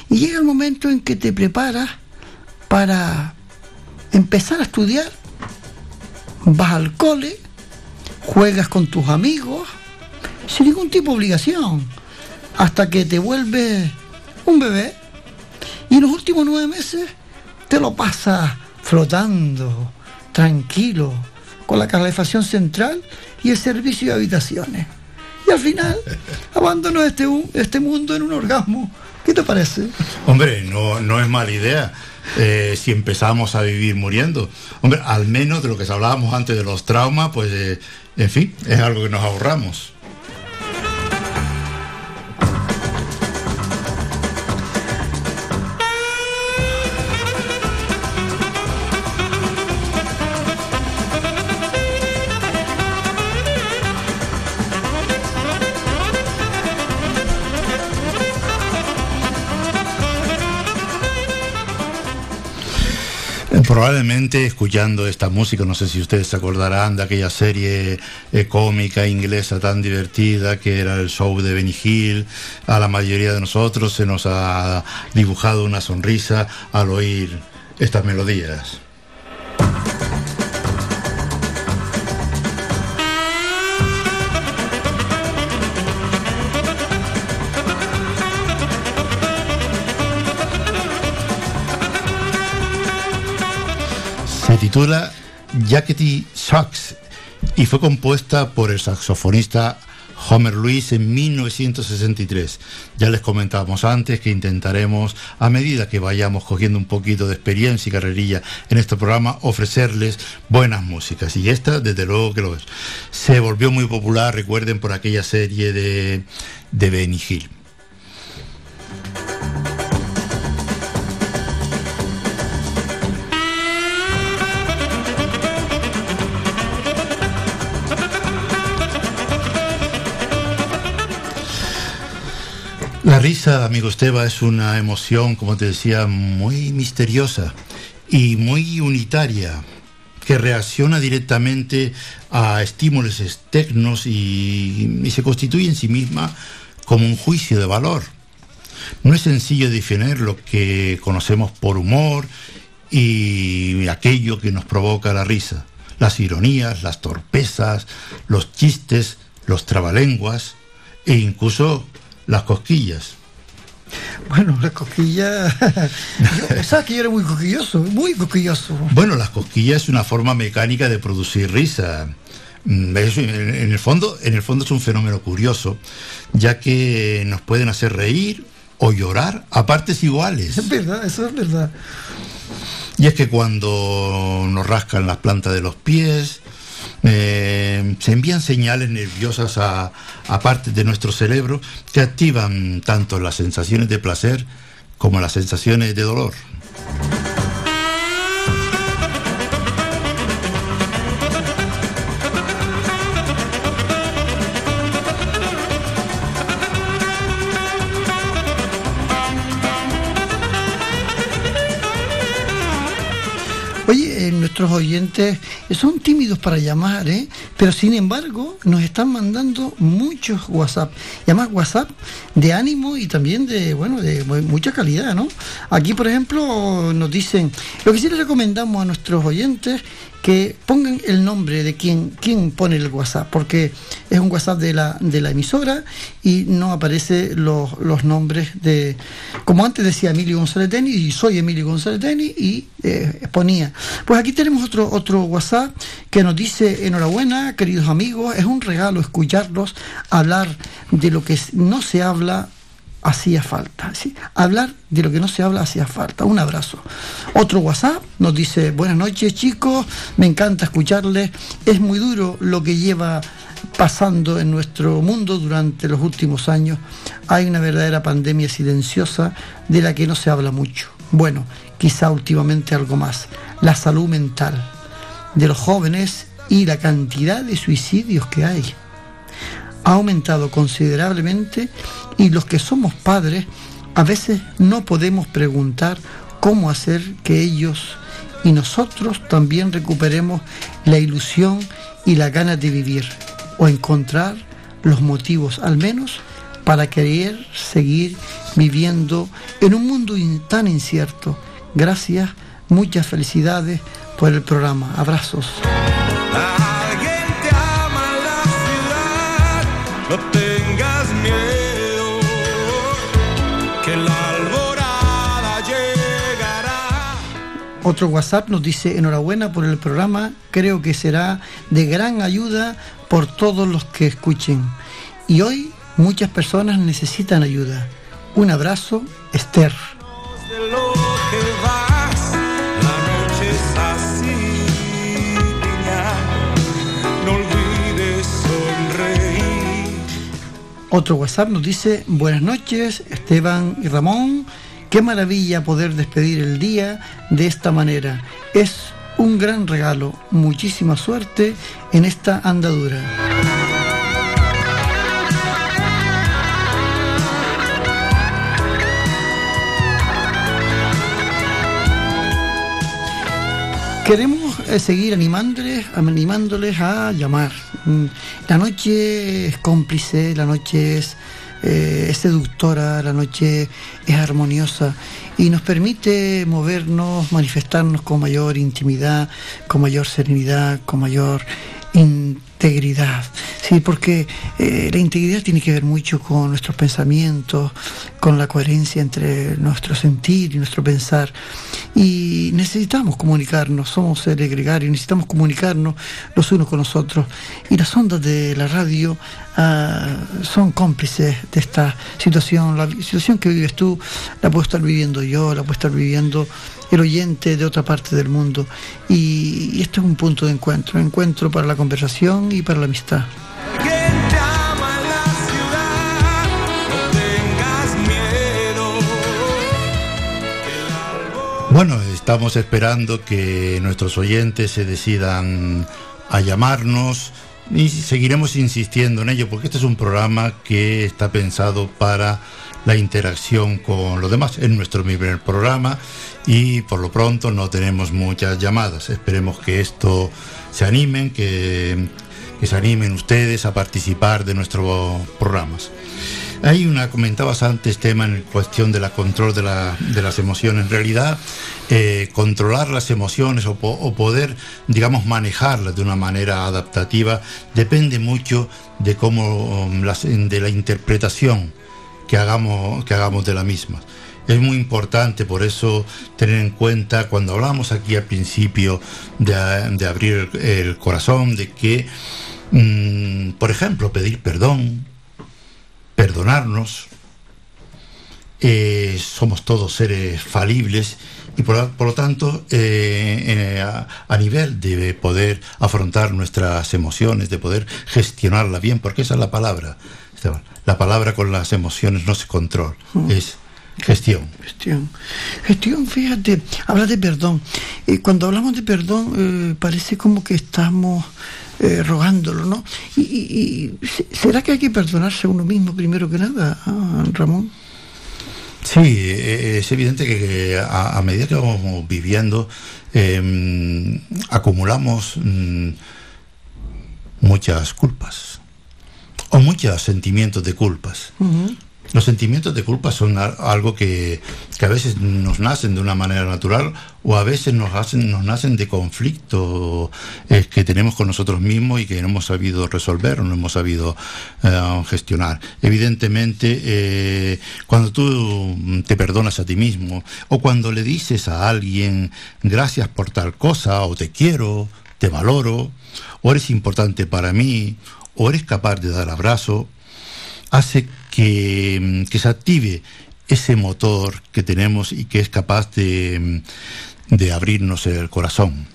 y llega el momento en que te preparas para empezar a estudiar, vas al cole, juegas con tus amigos, sin ningún tipo de obligación, hasta que te vuelves un bebé y en los últimos nueve meses te lo pasas flotando, tranquilo, con la calefacción central y el servicio de habitaciones. Y al final abandonas este, este mundo en un orgasmo. ¿Qué te parece? Hombre, no, no es mala idea. Eh, si empezamos a vivir muriendo. Hombre, al menos de lo que hablábamos antes de los traumas, pues, eh, en fin, es algo que nos ahorramos. Probablemente escuchando esta música, no sé si ustedes se acordarán de aquella serie eh, cómica inglesa tan divertida que era el show de Benny Hill, a la mayoría de nosotros se nos ha dibujado una sonrisa al oír estas melodías. Titula Jackety Socks y fue compuesta por el saxofonista Homer Luis en 1963. Ya les comentábamos antes que intentaremos, a medida que vayamos cogiendo un poquito de experiencia y carrerilla en este programa, ofrecerles buenas músicas. Y esta, desde luego que lo es. Se volvió muy popular, recuerden, por aquella serie de, de Benny Hill. La risa, amigo Esteba, es una emoción, como te decía, muy misteriosa y muy unitaria, que reacciona directamente a estímulos externos y, y se constituye en sí misma como un juicio de valor. No es sencillo definir lo que conocemos por humor y aquello que nos provoca la risa. Las ironías, las torpezas, los chistes, los trabalenguas e incluso las cosquillas. Bueno, las cosquillas. yo, ¿Sabes que yo era muy cosquilloso? Muy cosquilloso. Bueno, las cosquillas es una forma mecánica de producir risa. Mm, es- en el fondo, en el fondo es un fenómeno curioso, ya que nos pueden hacer reír o llorar a partes iguales. Es verdad, eso es verdad. Y es que cuando nos rascan las plantas de los pies, eh, se envían señales nerviosas a, a partes de nuestro cerebro que activan tanto las sensaciones de placer como las sensaciones de dolor. Nuestros oyentes son tímidos para llamar, ¿eh? pero sin embargo nos están mandando muchos WhatsApp. Y además WhatsApp de ánimo y también de, bueno, de mu- mucha calidad, ¿no? Aquí, por ejemplo, nos dicen, lo que sí les recomendamos a nuestros oyentes que pongan el nombre de quien, quien pone el WhatsApp, porque es un WhatsApp de la, de la emisora y no aparece los, los nombres de, como antes decía Emilio González Deni, y soy Emilio González Deni, y eh, ponía. Pues aquí tenemos otro, otro WhatsApp que nos dice, enhorabuena, queridos amigos, es un regalo escucharlos hablar de lo que no se habla hacía falta. ¿sí? Hablar de lo que no se habla hacía falta. Un abrazo. Otro WhatsApp nos dice, buenas noches chicos, me encanta escucharles. Es muy duro lo que lleva pasando en nuestro mundo durante los últimos años. Hay una verdadera pandemia silenciosa de la que no se habla mucho. Bueno, quizá últimamente algo más. La salud mental de los jóvenes y la cantidad de suicidios que hay ha aumentado considerablemente y los que somos padres a veces no podemos preguntar cómo hacer que ellos y nosotros también recuperemos la ilusión y la ganas de vivir o encontrar los motivos al menos para querer seguir viviendo en un mundo tan incierto. Gracias, muchas felicidades por el programa. Abrazos. No tengas miedo, que la alborada llegará. Otro WhatsApp nos dice enhorabuena por el programa, creo que será de gran ayuda por todos los que escuchen. Y hoy muchas personas necesitan ayuda. Un abrazo, Esther. De lo que vas, Otro WhatsApp nos dice buenas noches, Esteban y Ramón. Qué maravilla poder despedir el día de esta manera. Es un gran regalo. Muchísima suerte en esta andadura. Queremos eh, seguir animándoles, animándoles a llamar. Mm, La noche es cómplice, la noche es, eh, es seductora, la noche es armoniosa y nos permite movernos, manifestarnos con mayor intimidad, con mayor serenidad, con mayor integridad. Sí, porque eh, la integridad tiene que ver mucho con nuestros pensamientos, con la coherencia entre nuestro sentir y nuestro pensar. Y necesitamos comunicarnos, somos seres gregarios, necesitamos comunicarnos los unos con los otros. Y las ondas de la radio ah, son cómplices de esta situación. La situación que vives tú la puedo estar viviendo yo, la puedo estar viviendo el oyente de otra parte del mundo. Y, y esto es un punto de encuentro, encuentro para la conversación y para la amistad. Bueno, estamos esperando que nuestros oyentes se decidan a llamarnos y seguiremos insistiendo en ello porque este es un programa que está pensado para la interacción con los demás. Es nuestro primer programa y por lo pronto no tenemos muchas llamadas. Esperemos que esto se animen, que, que se animen ustedes a participar de nuestros programas. Hay una, comentabas antes, tema en cuestión de la control de, la, de las emociones. En realidad, eh, controlar las emociones o, poder, digamos, manejarlas de una manera adaptativa depende mucho de cómo, um, de la interpretación que hagamos, que hagamos de la misma. Es muy importante, por eso, tener en cuenta cuando hablamos aquí al principio de, abrir el, corazón, de que, mm, por ejemplo, pedir perdón, perdonarnos. Eh, somos todos seres falibles y por, lo tanto, eh, eh, a, nivel de poder afrontar nuestras emociones, de poder gestionarla bien, porque esa es la palabra, La palabra con las emociones no se controla, mm. es gestión. Gestión. Gestión, fíjate, habla de perdón. cuando hablamos de perdón, parece como que estamos eh, rogándolo, ¿no? Y, ¿Será que hay que perdonarse a uno mismo primero que nada, ah, Ramón? Sí, eh, es evidente que a, medida que vamos viviendo, em, acumulamos mm, muchas culpas o muchos sentimientos de culpas. Los sentimientos de culpa son algo que, a veces nos nacen de una manera natural o a veces nos, nos nacen de conflicto eh, que tenemos con nosotros mismos y que no hemos sabido resolver o no hemos sabido eh, gestionar. Evidentemente, eh, cuando tú te perdonas a ti mismo o cuando le dices a alguien gracias por tal cosa o te quiero, te valoro, o eres importante para mí, o eres capaz de dar abrazo, hace que, se active ese motor que tenemos y que es capaz de, abrirnos el corazón.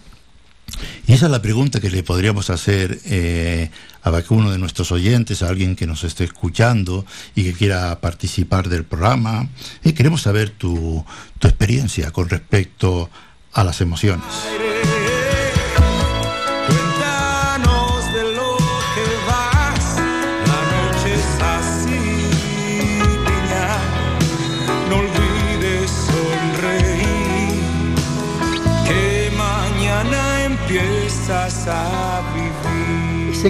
Y esa es la pregunta que le podríamos hacer eh, a uno de nuestros oyentes, a alguien que nos esté escuchando y que quiera participar del programa. Y queremos saber tu, tu experiencia con respecto a las emociones.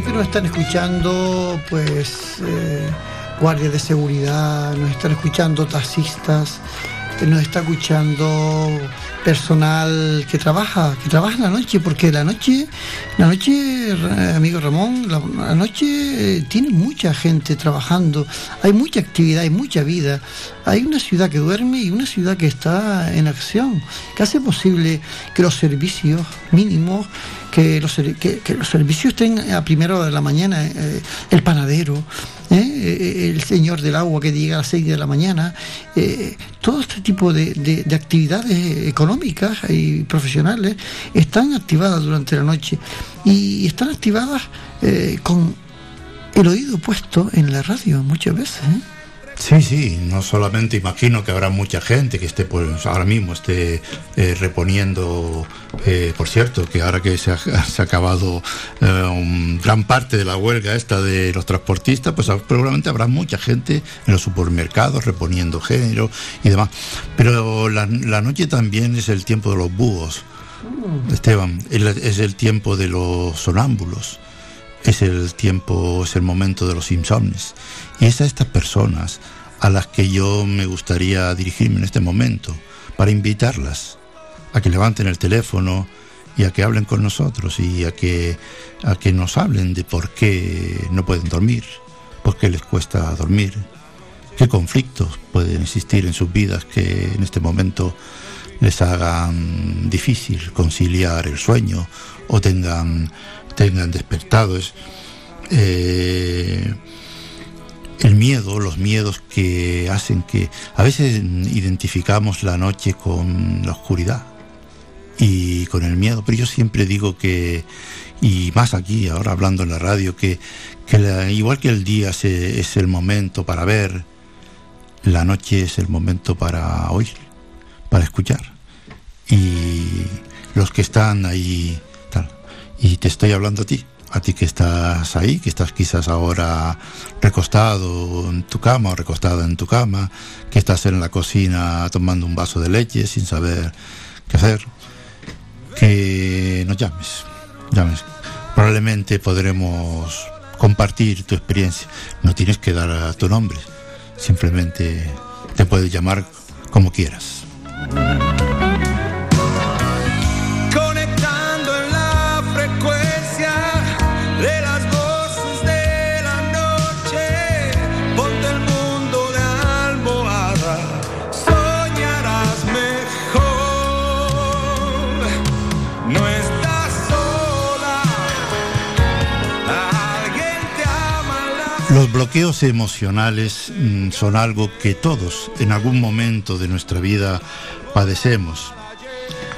Que nos están escuchando, pues, eh, guardias de seguridad, nos están escuchando taxistas, nos está escuchando personal que trabaja, que trabaja la noche, porque la noche, la noche, amigo Ramón, la, noche eh, tiene mucha gente trabajando, hay mucha actividad, hay mucha vida, hay una ciudad que duerme y una ciudad que está en acción, que hace posible que los servicios mínimos que los, los servicios estén a primera hora de la mañana, eh, el panadero, eh, el señor del agua que llega a las 6 de la mañana, eh, todo este tipo de, actividades económicas y profesionales están activadas durante la noche y están activadas con el oído puesto en la radio muchas veces. Sí, sí, no solamente imagino que habrá mucha gente que esté pues, ahora mismo esté eh, reponiendo, eh, por cierto, que ahora que se ha, acabado eh, gran parte de la huelga esta de los transportistas, pues probablemente habrá mucha gente en los supermercados reponiendo género y demás. Pero la, noche también es el tiempo de los búhos, Esteban, es el tiempo de los sonámbulos es el tiempo, es el momento de los insomnes. Y es a estas personas a las que yo me gustaría dirigirme en este momento, para invitarlas a que levanten el teléfono y a que hablen con nosotros y a que, a que nos hablen de por qué no pueden dormir, por qué les cuesta dormir, qué conflictos pueden existir en sus vidas que en este momento les hagan difícil conciliar el sueño o tengan tengan despertados. El miedo, los miedos que hacen que a veces identificamos la noche con la oscuridad y con el miedo, pero yo siempre digo que, y más aquí, ahora hablando en la radio, que, igual que el día es el momento para ver, la noche es el momento para oír, para escuchar. Y los que están ahí y te estoy hablando a ti, a ti que estás ahí, que estás quizás ahora recostado en tu cama o recostada en tu cama, que estás en la cocina tomando un vaso de leche sin saber qué hacer, que nos llames, llames. Probablemente podremos compartir tu experiencia. No tienes que dar tu nombre, simplemente te puedes llamar como quieras. Los bloqueos emocionales mm, son algo que todos en algún momento de nuestra vida padecemos.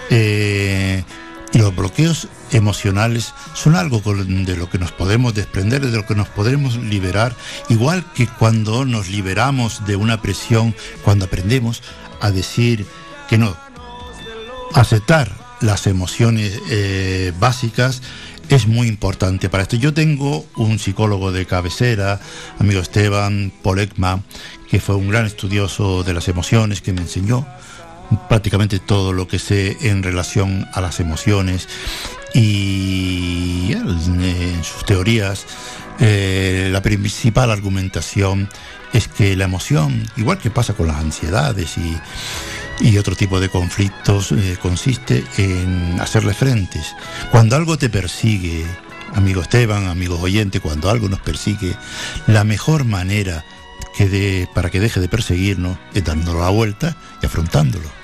Eh, y los bloqueos emocionales son algo de lo que nos podemos desprender, de lo que nos podemos liberar, igual que cuando nos liberamos de una presión, cuando aprendemos a decir que no, aceptar las emociones eh, básicas es muy importante para esto. Yo tengo un psicólogo de cabecera, amigo Esteban Polecma, que fue un gran estudioso de las emociones, que me enseñó prácticamente todo lo que sé en relación a las emociones y en sus teorías eh, la principal argumentación es que la emoción, igual que pasa con las ansiedades y y otro tipo de conflictos eh, consiste en hacerle frentes. Cuando algo te persigue, amigo Esteban, amigo oyente, cuando algo nos persigue, la mejor manera que de, para que deje de perseguirnos es dándolo la vuelta y afrontándolo.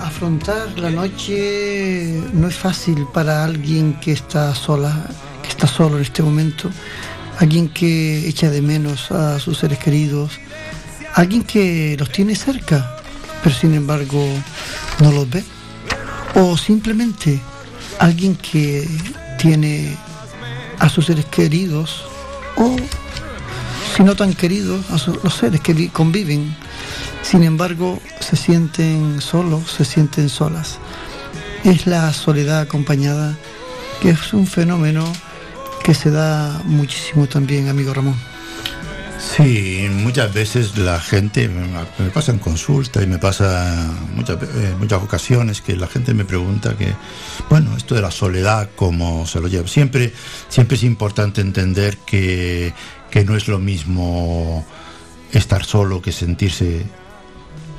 Afrontar la noche no es fácil para alguien que está sola, que está solo en este momento, alguien que echa de menos a sus seres queridos, alguien que los tiene cerca, pero sin embargo no los ve, o simplemente alguien que tiene a sus seres queridos o si no tan queridos, a los seres que conviven sin embargo, se sienten solos, se sienten solas. Es la soledad acompañada, que es un fenómeno que se da muchísimo también, amigo Ramón. Sí, muchas veces la gente, me pasa en consulta y me pasa muchas, eh, muchas ocasiones que la gente me pregunta que, bueno, esto de la soledad, ¿cómo se lo lleva? Siempre, siempre es importante entender que, que no es lo mismo estar solo que sentirse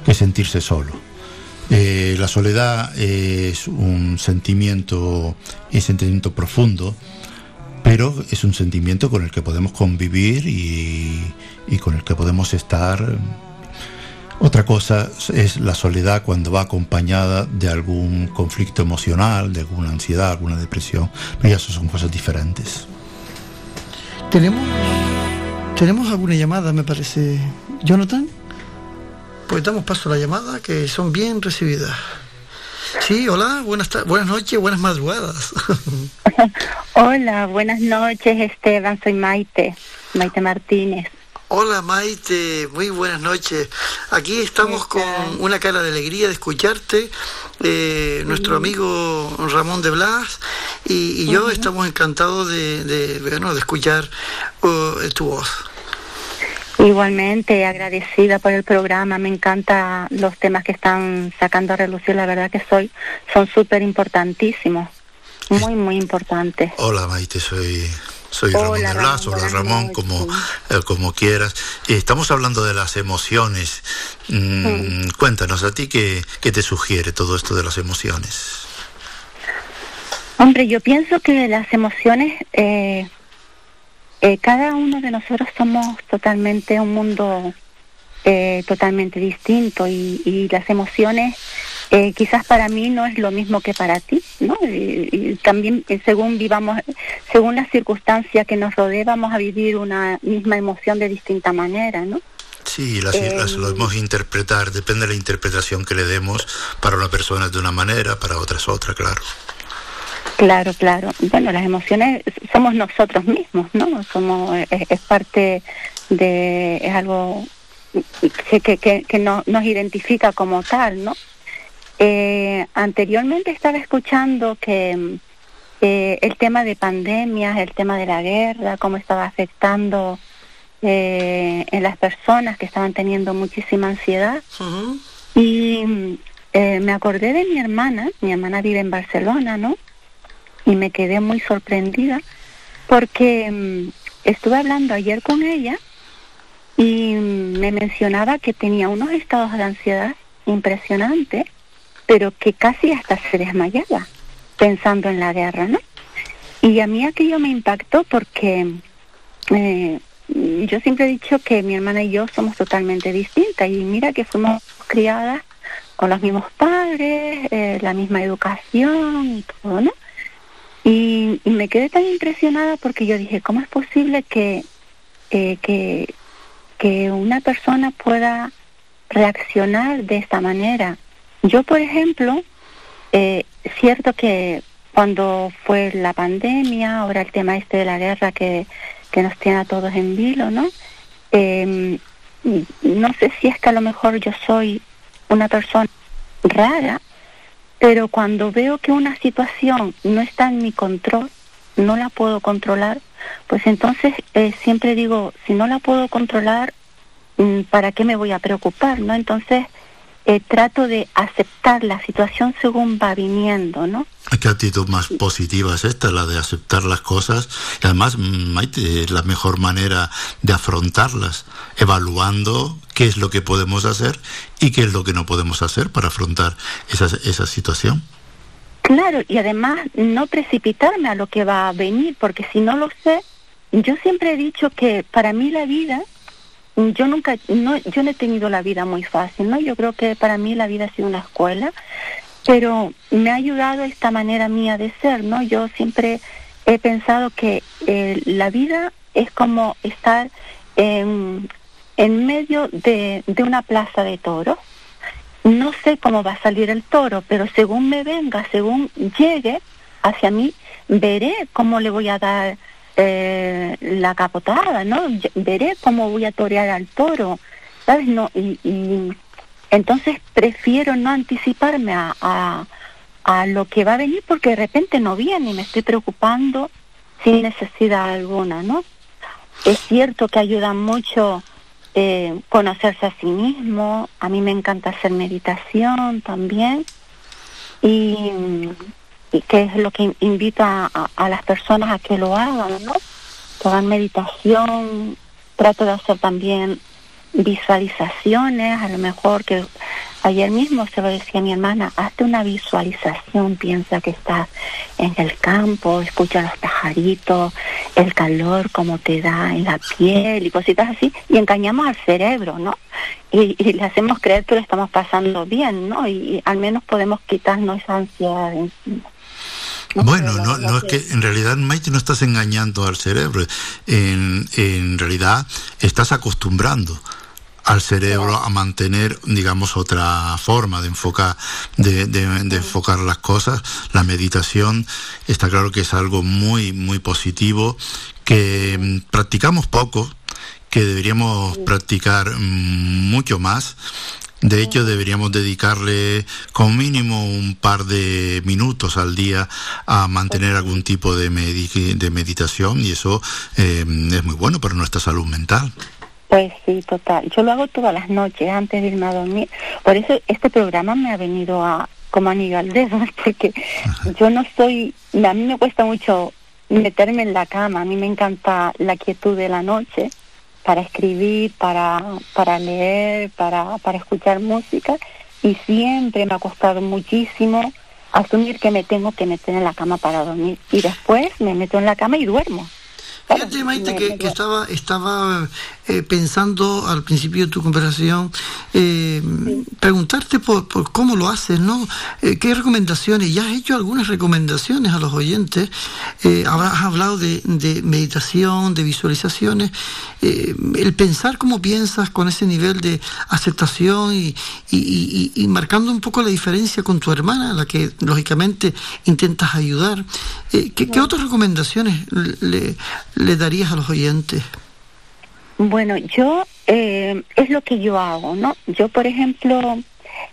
que sentirse solo. Eh, la soledad es un sentimiento, es sentimiento profundo, pero es un sentimiento con el que podemos convivir y, y con el que podemos estar. Otra cosa es la soledad cuando va acompañada de algún conflicto emocional, de alguna ansiedad, alguna depresión, pero ya eso son cosas diferentes. Tenemos, tenemos alguna llamada, me parece, Jonathan. Pues damos paso a la llamada, que son bien recibidas. Sí, hola, buenas, buenas noches, buenas madrugadas. hola, buenas noches Esteban, soy Maite, Maite Martínez. Hola Maite, muy buenas noches. Aquí estamos con una cara de alegría de escucharte. Eh, nuestro amigo Ramón de Blas y, yo estamos encantados de, de, de escuchar uh, tu voz. Igualmente, agradecida por el programa, me encantan los temas que están sacando a relucir, la verdad que soy, son súper importantísimos, muy, muy importantes. Hola Maite, soy, soy Ramón de Blas, hola Ramón, como, eh, como quieras. Estamos hablando de las emociones. Mm, cuéntanos, ¿a ti qué, qué te sugiere todo esto de las emociones? Hombre, yo pienso que las emociones... Eh, eh, cada uno de nosotros somos totalmente un mundo eh, totalmente distinto y, las emociones eh, quizás para mí no es lo mismo que para ti, ¿no? Y, también según vivamos, según las circunstancias que nos rodeen, vamos a vivir una misma emoción de distinta manera, ¿no? Sí, las, las lo debemos interpretar, depende de la interpretación que le demos, para una persona de una manera, para otra es otra, claro. Claro, claro. Bueno, las emociones somos nosotros mismos, ¿no? Somos es, parte de es algo que, que, que, no, nos identifica como tal, ¿no? Eh, anteriormente estaba escuchando que eh, el tema de pandemias, el tema de la guerra, cómo estaba afectando eh, en las personas que estaban teniendo muchísima ansiedad. Y eh, me acordé de mi hermana, mi hermana vive en Barcelona, ¿no? Y me quedé muy sorprendida porque mm, estuve hablando ayer con ella y me mencionaba que tenía unos estados de ansiedad impresionantes, pero que casi hasta se desmayaba pensando en la guerra, ¿no? Y a mí aquello me impactó porque eh, yo siempre he dicho que mi hermana y yo somos totalmente distintas y mira que fuimos criadas con los mismos padres, eh, la misma educación y todo, ¿no? Y, me quedé tan impresionada porque yo dije, ¿cómo es posible que, eh, que, que una persona pueda reaccionar de esta manera? Yo, por ejemplo, eh, cierto que cuando fue la pandemia, ahora el tema este de la guerra que, que nos tiene a todos en vilo, ¿no? Eh, no sé si es que a lo mejor yo soy una persona rara, pero cuando veo que una situación no está en mi control, no la puedo controlar, pues entonces eh, siempre digo, si no la puedo controlar, mm, ¿para qué me voy a preocupar? ¿no? Entonces eh, trato de aceptar la situación según va viniendo, ¿no? ¿Qué actitud más positiva es esta, la de aceptar las cosas? Y además, Maite, es la mejor manera de afrontarlas, evaluando qué es lo que podemos hacer y qué es lo que no podemos hacer para afrontar esa, esa situación. Claro, y además no precipitarme a lo que va a venir, porque si no lo sé, yo siempre he dicho que para mí la vida yo nunca, no, yo no he tenido la vida muy fácil, ¿no? Yo creo que para mí la vida ha sido una escuela, pero me ha ayudado esta manera mía de ser, ¿no? Yo siempre he pensado que eh, la vida es como estar en, en medio de, de una plaza de toros. No sé cómo va a salir el toro, pero según me venga, según llegue hacia mí, veré cómo le voy a dar eh, la capotada, ¿no? Veré cómo voy a torear al toro, ¿sabes? No, y, entonces prefiero no anticiparme a, a, lo que va a venir porque de repente no viene y me estoy preocupando sin necesidad alguna, ¿no? Es cierto que ayuda mucho eh, conocerse a sí mismo, a mí me encanta hacer meditación también y que es lo que invito a, las personas a que lo hagan, ¿no? Que hagan meditación, trato de hacer también visualizaciones, a lo mejor que ayer mismo se lo decía a mi hermana, hazte una visualización, piensa que estás en el campo, escucha los pajaritos, el calor como te da en la piel y cositas así, y engañamos al cerebro, ¿no? Y, le hacemos creer que lo estamos pasando bien, ¿no? Y, y al menos podemos quitarnos esa ansiedad encima. Bueno, no, no es que en realidad, Maite, no estás engañando al cerebro. En, en realidad estás acostumbrando al cerebro a mantener, digamos, otra forma de enfocar, de, de, enfocar las cosas. La meditación está claro que es algo muy, muy positivo, que mm, practicamos poco, que deberíamos practicar mm, mucho más de hecho, deberíamos dedicarle con mínimo un par de minutos al día a mantener algún tipo de, de meditación y eso eh, es muy bueno para nuestra salud mental. Pues sí, total. Yo lo hago todas las noches antes de irme a dormir. Por eso este programa me ha venido a como anillo al dedo, porque yo no soy, a mí me cuesta mucho meterme en la cama, a mí me encanta la quietud de la noche para escribir, para, para leer, para, para escuchar música. Y siempre me ha costado muchísimo asumir que me tengo que meter en la cama para dormir. Y después me meto en la cama y duermo. Fíjate, Maite, que, estaba, estaba eh, pensando al principio de tu conversación, eh, preguntarte por, por, cómo lo haces, ¿no? Eh, ¿Qué recomendaciones? Ya has hecho algunas recomendaciones a los oyentes, has hablado de, de, meditación, de visualizaciones, el pensar cómo piensas con ese nivel de aceptación y, y, y, marcando un poco la diferencia con tu hermana, a la que lógicamente intentas ayudar. ¿qué, ¿qué, otras recomendaciones le le darías a los oyentes? Bueno, yo eh, es lo que yo hago, ¿no? Yo, por ejemplo,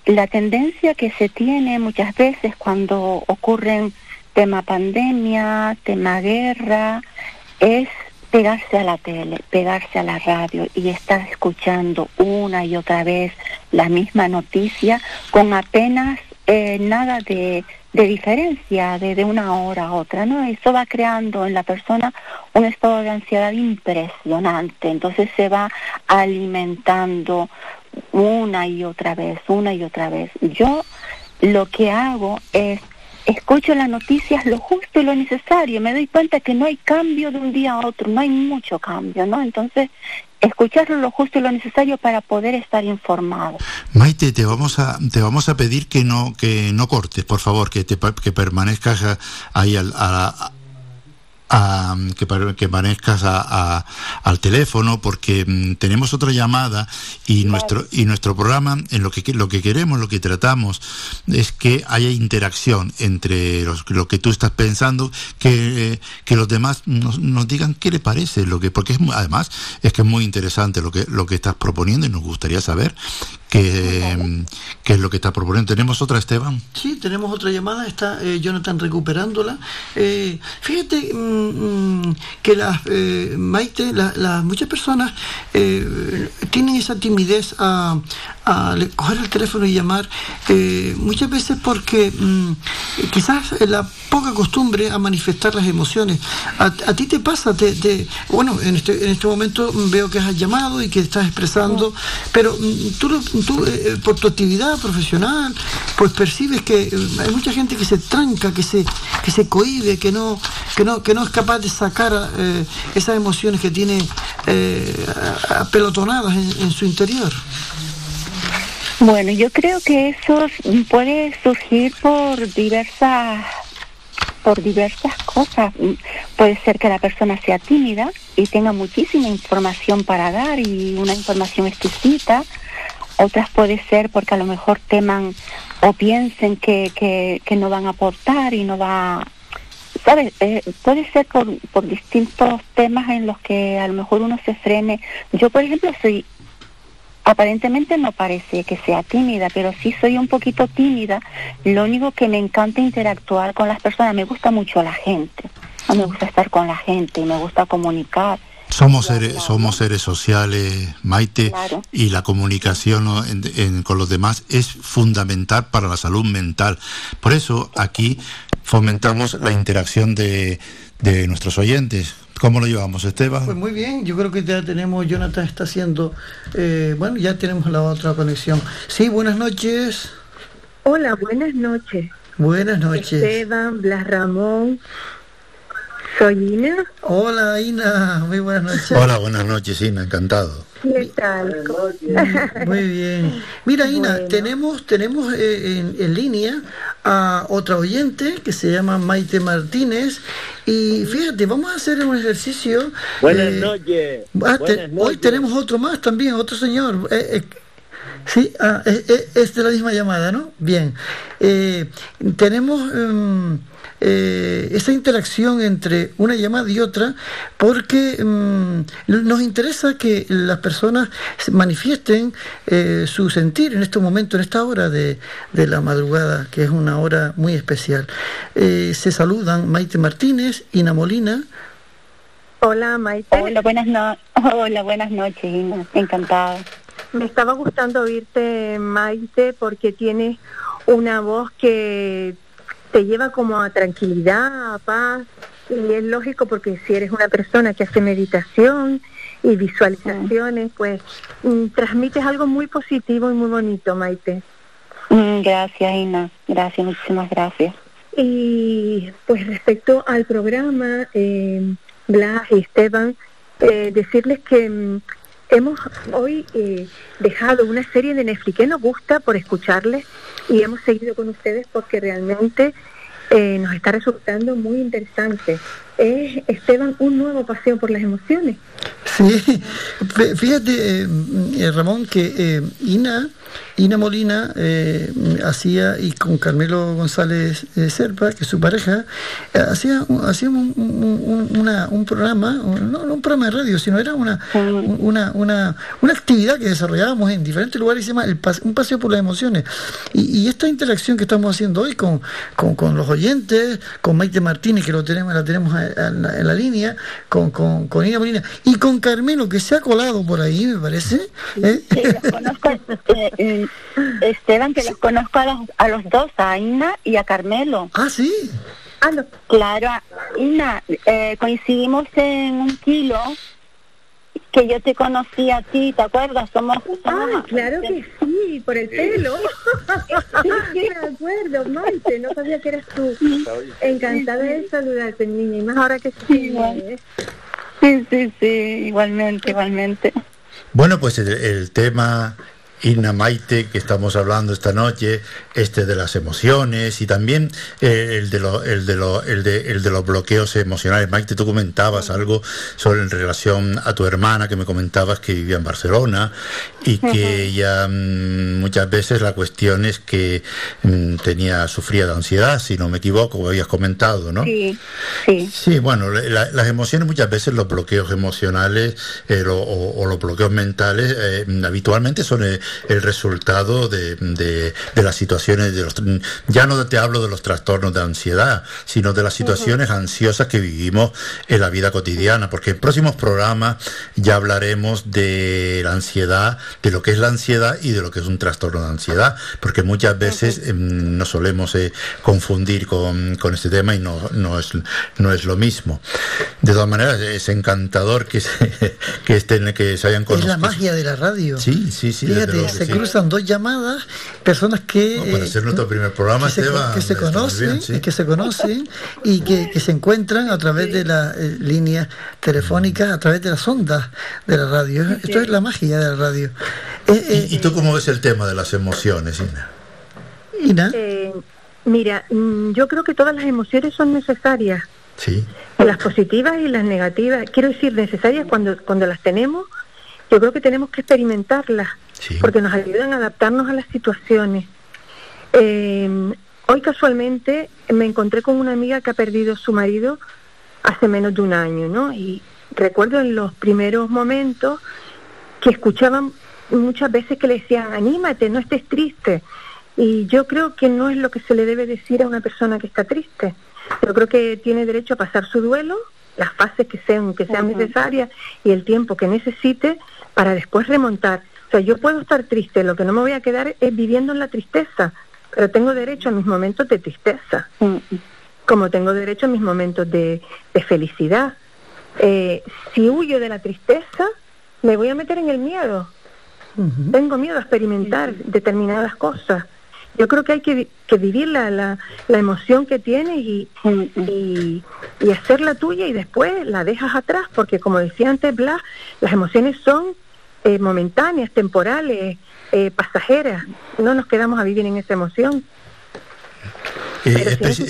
la tendencia que se tiene muchas veces cuando ocurren tema pandemia, tema guerra, es pegarse a la tele, pegarse a la radio y estar escuchando una y otra vez la misma noticia con apenas eh, nada de, de diferencia de, una hora a otra, ¿no? Eso va creando en la persona un estado de ansiedad impresionante, entonces se va alimentando una y otra vez, una y otra vez. Yo lo que hago es escucho las noticias lo justo y lo necesario, me doy cuenta que no hay cambio de un día a otro, no hay mucho cambio, ¿no? Entonces, escucharlo lo justo y lo necesario para poder estar informado. Maite, te vamos a te vamos a pedir que no que no cortes, por favor, que te que permanezcas ahí al, a, a, que, que permanezcas a, a, al teléfono porque mm, tenemos otra llamada y nuestro y nuestro programa en lo que lo que queremos lo que tratamos es que haya interacción entre los, lo que tú estás pensando que, que los demás nos, nos, digan qué le parece lo que porque es además es que es muy interesante lo que lo que estás proponiendo y nos gustaría saber qué, qué es lo que está proponiendo. Tenemos otra Esteban sí tenemos otra llamada está eh, Jonathan recuperándola. Eh, fíjate mmm, que las eh, Maite la, muchas personas eh, tienen esa timidez a, coger el teléfono y llamar eh, muchas veces porque mmm, quizás la poca costumbre a manifestar las emociones. A, ti te pasa te, bueno en este, en este momento veo que has llamado y que estás expresando pero mm, tú, tú eh, por tu actividad profesional pues percibes que eh, hay mucha gente que se tranca que se que se cohibe que no que no que no capaz de sacar eh, esas emociones que tiene eh, apelotonadas en, su interior bueno, yo creo que eso puede surgir por diversas por diversas cosas. Puede ser que la persona sea tímida y tenga muchísima información para dar y una información exquisita. Otras puede ser porque a lo mejor teman o piensen que, que, que no van a aportar y no va... ¿Sabes? Eh, puede ser por, por distintos temas en los que a lo mejor uno se frene. Yo, por ejemplo, soy aparentemente no parece que sea tímida, pero sí soy un poquito tímida. Lo único que me encanta interactuar con las personas, me gusta mucho la gente. Me gusta estar con la gente y me gusta comunicar. Somos seres, somos seres sociales, Maite, claro. y la comunicación en, en, con los demás es fundamental para la salud mental. Por eso aquí fomentamos la interacción de, de nuestros oyentes. ¿Cómo lo llevamos, Esteban? Pues muy bien, yo creo que ya tenemos, Jonathan está haciendo, eh, bueno, ya tenemos la otra conexión. Sí, buenas noches. Hola, buenas noches. Buenas noches. Esteban, Blas Ramón. Soy Ina. Hola, Ina. Muy buenas noches. Hola, buenas noches, Ina. Encantado. ¿Qué tal? Muy bien. Mira, Ina, bueno. tenemos, tenemos eh, en, en, línea a otra oyente que se llama Maite Martínez. Y fíjate, vamos a hacer un ejercicio. Buenas eh, noches. Ah, te, Buenas noches. Hoy tenemos otro más también, otro señor. Eh, sí, ah, es, de la misma llamada, ¿no? Bien. tenemos. Um, eh, esa interacción entre una llamada y otra porque mmm, nos interesa que las personas manifiesten eh, su sentir en este momento, en esta hora de, de, la madrugada, que es una hora muy especial. Eh, se saludan Maite Martínez, Ina Molina. Hola Maite. Hola, buenas, no Hola, buenas noches, Ina. Encantada. Me estaba gustando oírte, Maite, porque tienes una voz que te lleva como a tranquilidad, a paz, y es lógico porque si eres una persona que hace meditación y visualizaciones, pues mm, transmites algo muy positivo y muy bonito, Maite. Mm, gracias, Ina. Gracias, muchísimas gracias. Y pues respecto al programa, eh, Blas y Esteban, eh, decirles que mm, hemos hoy eh, dejado una serie de Netflix que nos gusta por escucharles y hemos seguido con ustedes porque realmente eh, nos está resultando muy interesante. Es, Esteban, un nuevo paseo por las emociones. Sí, fíjate, eh, Ramón, que eh, Ina Ina Molina eh, hacía, y con Carmelo González eh, Serpa, que es su pareja, eh, hacía, hacíamos un, programa, no, un programa de radio, sino era una, una, una, una actividad que desarrollábamos en diferentes lugares, se llama el Un Paseo por las Emociones. Y, esta interacción que estamos haciendo hoy con, con, los oyentes, con Maite Martínez, que lo tenemos, la tenemos en la, línea, con, con, Ina Molina, y con Carmelo, que se ha colado por ahí, me parece. Esteban, que los conozco a los, a los dos, a Ina y a Carmelo. Ah, sí. Ah, Claro, Ina, eh, coincidimos en un kilo que yo te conocí a ti, ¿te acuerdas? Somos, ah, claro que sí, por el pelo. sí, me acuerdo, Maite, no sabía que eras tú. Encantada de saludarte, niña, y más ahora que sí. Sí, sí, sí, igualmente, igualmente. Bueno, pues el tema Inna Maite, que estamos hablando esta noche, este de las emociones y también eh, el, de el, de el, de, el de los bloqueos emocionales. Maite, tú comentabas algo sobre en relación a tu hermana, que me comentabas que vivía en Barcelona y que ella mm, muchas veces la cuestión es que mm, tenía, sufría de ansiedad, si no me equivoco, habías comentado, ¿no? Sí, sí. Sí, bueno, las emociones muchas veces, los bloqueos emocionales eh, o, los bloqueos mentales, eh, habitualmente son el resultado de, de, las situaciones, de los, ya no te hablo de los trastornos de ansiedad, sino de las situaciones ansiosas que vivimos en la vida cotidiana, porque en próximos programas ya hablaremos de la ansiedad, de lo que es la ansiedad y de lo que es un trastorno de ansiedad, porque muchas veces em, nos solemos eh, confundir con, con, este tema y no, no, es, no es lo mismo. De todas maneras, es encantador que se, que estén, que se hayan conocido. Es la magia de la radio. Sí, sí, sí se cruzan dos llamadas, personas que... para hacer nuestro primer programa, que, se, que se conocen, y que se conocen y que, se encuentran a través de las eh, líneas telefónicas, a través de las ondas de la radio. Esto es la magia de la radio. Eh, eh, ¿Y, tú cómo ves el tema de las emociones, Ina? Ina. mira, mm, yo creo que todas las emociones son necesarias. Sí. Las positivas y las negativas. Quiero decir, necesarias cuando, cuando las tenemos, yo creo que tenemos que experimentarlas porque nos ayudan a adaptarnos a las situaciones. Eh, hoy casualmente me encontré con una amiga que ha perdido su marido hace menos de un año, ¿no? Y recuerdo en los primeros momentos que escuchaban muchas veces que le decían, anímate, no estés triste. Y yo creo que no es lo que se le debe decir a una persona que está triste. Yo creo que tiene derecho a pasar su duelo, las fases que sean, que sean necesarias y el tiempo que necesite para después remontar. O sea, yo puedo estar triste, lo que no me voy a quedar es viviendo en la tristeza, pero tengo derecho a mis momentos de tristeza, mm. como tengo derecho a mis momentos de, felicidad. Eh, si huyo de la tristeza, me voy a meter en el miedo. Tengo miedo a experimentar determinadas cosas. Yo creo que hay que, vivir la, la, emoción que tienes y, y, y, hacerla tuya y después la dejas atrás, porque como decía antes Blas, las emociones son eh, momentáneas, temporales, eh, pasajeras. No nos quedamos a vivir en esa emoción. Eh, es,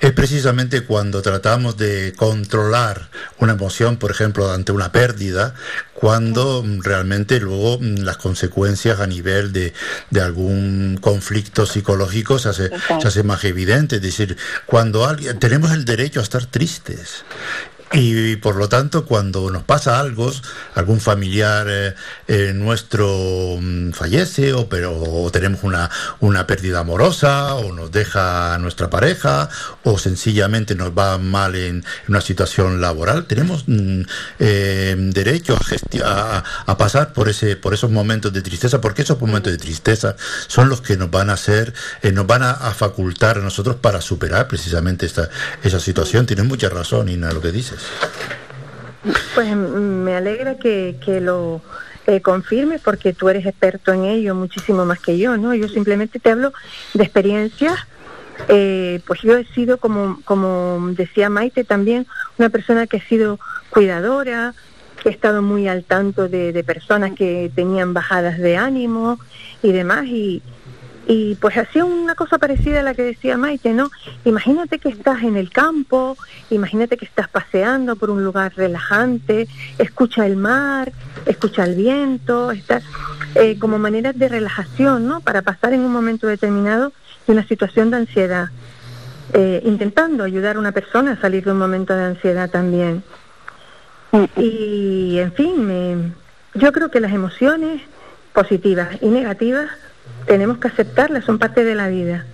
Es precisamente cuando tratamos de controlar una emoción, por ejemplo, ante una pérdida, cuando realmente luego mm, las consecuencias a nivel de, de algún conflicto psicológico se hace, se hace más evidente. Es decir, cuando alguien, tenemos el derecho a estar tristes y por lo tanto, cuando nos pasa algo, algún familiar eh, eh, nuestro mm, fallece o, pero, tenemos una, una pérdida amorosa o nos deja nuestra pareja o sencillamente nos va mal en, una situación laboral, tenemos mm, eh, derecho a, a, pasar por, ese, por esos momentos de tristeza, porque esos momentos de tristeza son los que nos van a hacer, nos van a, facultar a nosotros para superar precisamente esta, esa situación. Tienes mucha razón, Ina, lo que dices. Pues me alegra que, que lo eh, confirme porque tú eres experto en ello muchísimo más que yo, ¿no? Yo simplemente te hablo de experiencias. Eh, pues yo he sido, como, como decía Maite también, una persona que ha sido cuidadora, que he estado muy al tanto de, de personas que tenían bajadas de ánimo y demás, y, y pues hacía una cosa parecida a la que decía Maite, ¿no? Imagínate que estás en el campo, imagínate que estás paseando por un lugar relajante, escucha el mar, escucha el viento, estás eh, como maneras de relajación, ¿no? Para pasar en un momento determinado de una situación de ansiedad, eh, intentando ayudar a una persona a salir de un momento de ansiedad también. Y, en fin, yo creo que las emociones positivas y negativas tenemos que aceptarlas, son parte de la vida.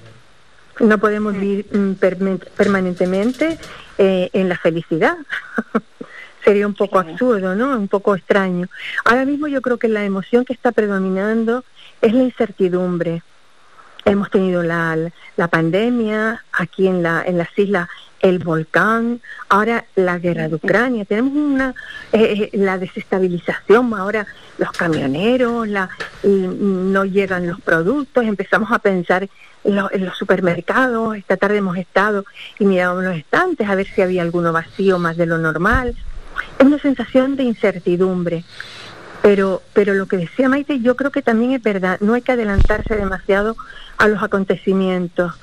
No podemos vivir mm, permanentemente eh, en la felicidad. Sería un poco absurdo, ¿no? Un poco extraño. Ahora mismo yo creo que la emoción que está predominando es la incertidumbre. Hemos tenido la, la pandemia aquí en, la, en las islas el volcán, ahora la guerra de Ucrania, tenemos una eh, eh, la desestabilización, ahora los camioneros, la, no llegan los productos, empezamos a pensar en, los supermercados, esta tarde hemos estado y mirábamos los estantes a ver si había alguno vacío más de lo normal. Es una sensación de incertidumbre. Pero, pero lo que decía Maite, yo creo que también es verdad, no hay que adelantarse demasiado a los acontecimientos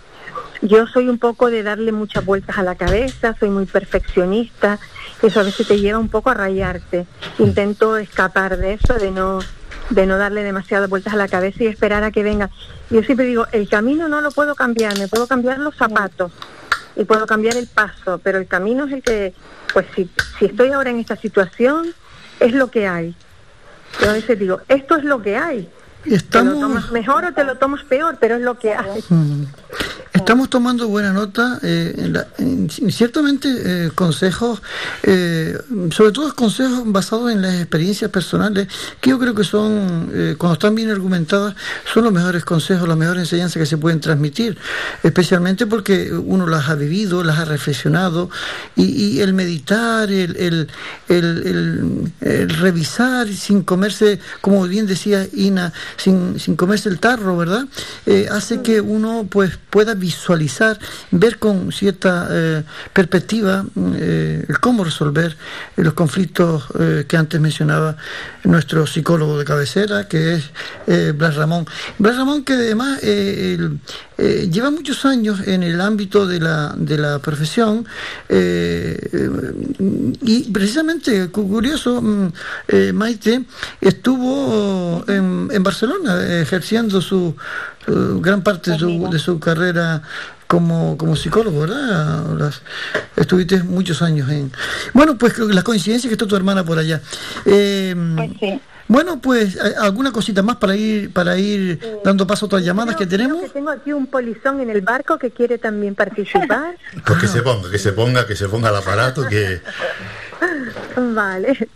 yo soy un poco de darle muchas vueltas a la cabeza, soy muy perfeccionista, eso a veces te lleva un poco a rayarte. Intento escapar de eso, de no de no darle demasiadas vueltas a la cabeza y esperar a que venga. Yo siempre digo, el camino no lo puedo cambiar, me puedo cambiar los zapatos y puedo cambiar el paso, pero el camino es el que, pues si, si estoy ahora en esta situación, es lo que hay. Yo a veces digo, esto es lo que hay. Estamos... ¿Te lo tomas mejor o te lo tomas peor? Pero es lo que. Mm. Estamos tomando buena nota, eh, en ciertamente eh, consejos, eh, sobre todo consejos basados en las experiencias personales, que yo creo que son, cuando están bien argumentadas, son los mejores consejos, las mejores enseñanzas que se pueden transmitir, especialmente porque uno las ha vivido, las ha reflexionado, y, el meditar, el, el, revisar sin comerse, como bien decía Ina, sin, sin comerse el tarro, ¿verdad? hace que uno pues pueda visualizar, ver con cierta eh, perspectiva eh, cómo resolver los conflictos eh, que antes mencionaba nuestro psicólogo de cabecera, que es Blas Ramón. Blas Ramón que además lleva muchos años en el ámbito de la, de la profesión y precisamente, curioso, mm, Maite estuvo en, en Barcelona ejerciendo su gran parte de su, de su carrera como, como psicólogo, ¿verdad? estuviste muchos años en... Bueno, pues la coincidencia que está tu hermana por allá. Pues sí. Bueno, pues alguna cosita más para ir para ir dando paso a otras llamadas que tenemos. Que tengo aquí un polizón en el barco que quiere también participar. Pues que se ponga, que se ponga, que se ponga el aparato, que. Vale.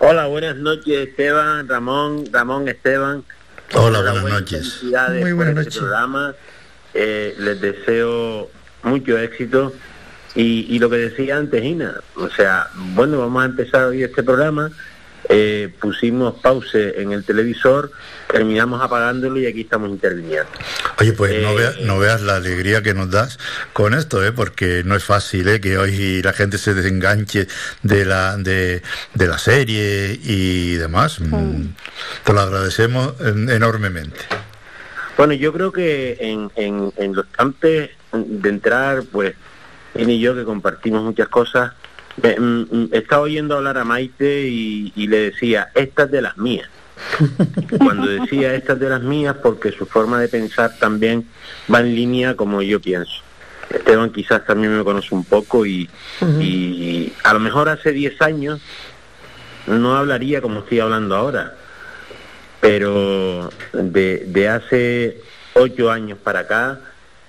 Hola, buenas noches, Esteban, Ramón, Ramón, Esteban. Hola, buenas noches. Muy buenas este noches. programa. Eh, les deseo mucho éxito. Y, lo que decía antes, Ina, o sea, bueno, vamos a empezar hoy este programa. Eh, pusimos pause en el televisor, terminamos apagándolo y aquí estamos interviniendo. Oye, pues no, veas, no veas la alegría que nos das con esto, ¿eh? porque no es fácil ¿eh? que hoy la gente se desenganche de la, de, la serie y demás. Mm, te lo agradecemos enormemente. Bueno, yo creo que en, en, los campos de entrar, pues, él y yo que compartimos muchas cosas, estaba oyendo hablar a Maite y, le decía, estas de las mías. Cuando decía estas de las mías, porque su forma de pensar también va en línea como yo pienso. Esteban quizás también me conoce un poco y, y a lo mejor hace 10 años no hablaría como estoy hablando ahora pero de, de hace ocho años para acá,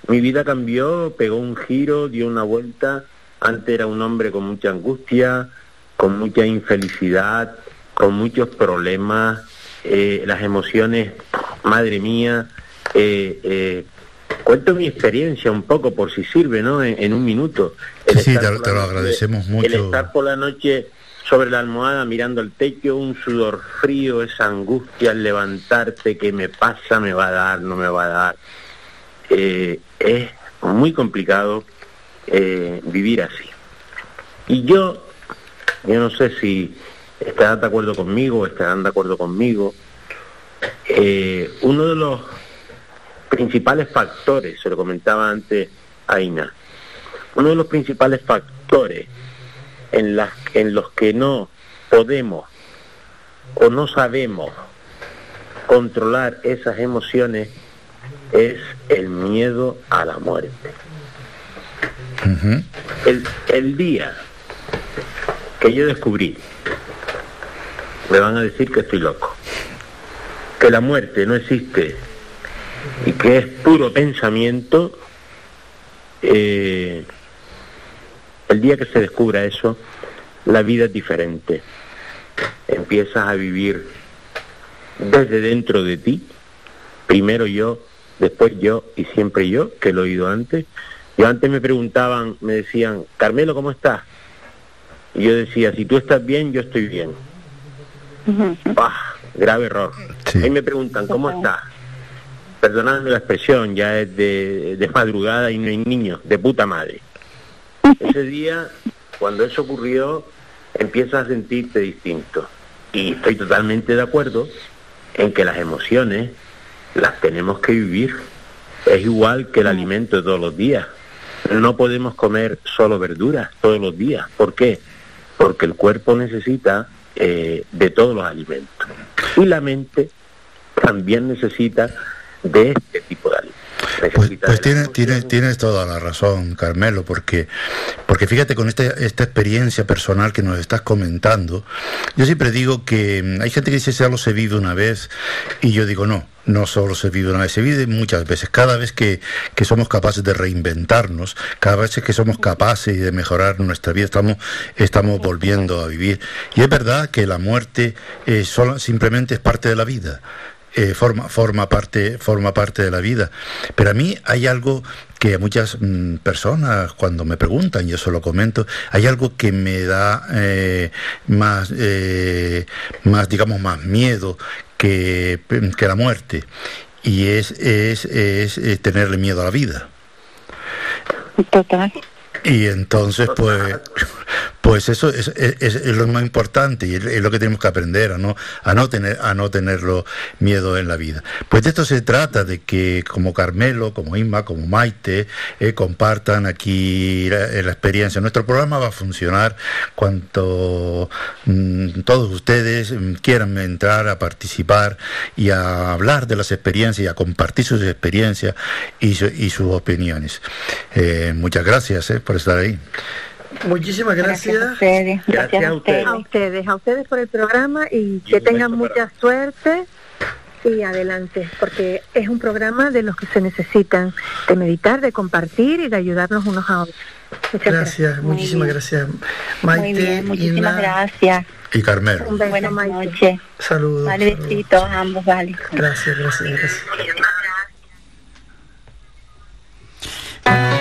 mi vida cambió, pegó un giro, dio una vuelta. Antes era un hombre con mucha angustia, con mucha infelicidad, con muchos problemas, eh, las emociones, madre mía. Eh, eh, cuento mi experiencia un poco por si sirve, ¿no? En, un minuto. sí, te, lo agradecemos mucho. El estar por la noche sobre la almohada mirando el techo, un sudor frío, esa angustia al levantarte, que me pasa, me va a dar, no me va a dar. Eh, es muy complicado eh, vivir así. Y yo, yo no sé si estarán de acuerdo conmigo estarán de acuerdo conmigo, eh, uno de los principales factores, se lo comentaba antes a uno de los principales factores en, las, en los que no podemos o no sabemos controlar esas emociones es el miedo a la muerte. El, el día que yo descubrí, me van a decir que estoy loco, que la muerte no existe y que es puro pensamiento, eh, el día que se descubra eso, la vida es diferente. Empiezas a vivir desde dentro de ti, primero yo, después yo y siempre yo, que lo he oído antes. Yo antes me preguntaban, me decían, Carmelo, ¿cómo estás? Y yo decía, si tú estás bien, yo estoy bien. grave error. Ahí me preguntan, ¿cómo estás? Perdonadme la expresión, ya es de, de madrugada y no hay niños, de puta madre. Ese día, cuando eso ocurrió, empiezas a sentirte distinto. Y estoy totalmente de acuerdo en que las emociones las tenemos que vivir. Es igual que el alimento de todos los días. No podemos comer solo verduras todos los días. ¿Por qué? Porque el cuerpo necesita eh, de todos los alimentos. Y la mente también necesita de este tipo de alimentos. Pues, pues tiene, tiene, tienes toda la razón, Carmelo, porque, porque fíjate con esta, esta experiencia personal que nos estás comentando, yo siempre digo que mm, hay gente que dice solo se vive una vez y yo digo no, no solo se vive una vez, se vive muchas veces. Cada vez que, que, somos capaces de reinventarnos, cada vez que somos capaces de mejorar nuestra vida, estamos, estamos volviendo a vivir. Y es verdad que la muerte eh, solo, simplemente es parte de la vida. Eh, forma, forma, parte, forma parte de la vida. Pero a mí hay algo que a muchas mm, personas cuando me preguntan, yo se lo comento, hay algo que me da eh, más, eh, más, digamos, más miedo que, que la muerte. Y es, es, es, tenerle miedo a la vida. Total. Y entonces, pues, pues eso es, lo más importante y es, lo que tenemos que aprender a no, a no tener, a no tenerlo miedo en la vida. Pues de esto se trata, de que como Carmelo, como Inma, como Maite, eh, compartan aquí la, experiencia. Nuestro programa va a funcionar cuanto mm, todos ustedes mm, quieran entrar a participar y a hablar de las experiencias y a compartir sus experiencias y, y sus opiniones. Eh, muchas gracias eh, por estar ahí. Muchísimas gracias. Gracias a ustedes. Gracias, a, ustedes. a ustedes. A ustedes por el programa y que tengan mucha suerte y adelante, porque es un programa de los que se necesitan de meditar, de compartir y de ayudarnos unos a otros. Muchas gracias, muchísimas gracias. Maite, muchísimas gracias. Y Carmelo. Un beso, Buenas noches. Saludos. Vale, besitos ambos, vale. Gracias, gracias, gracias.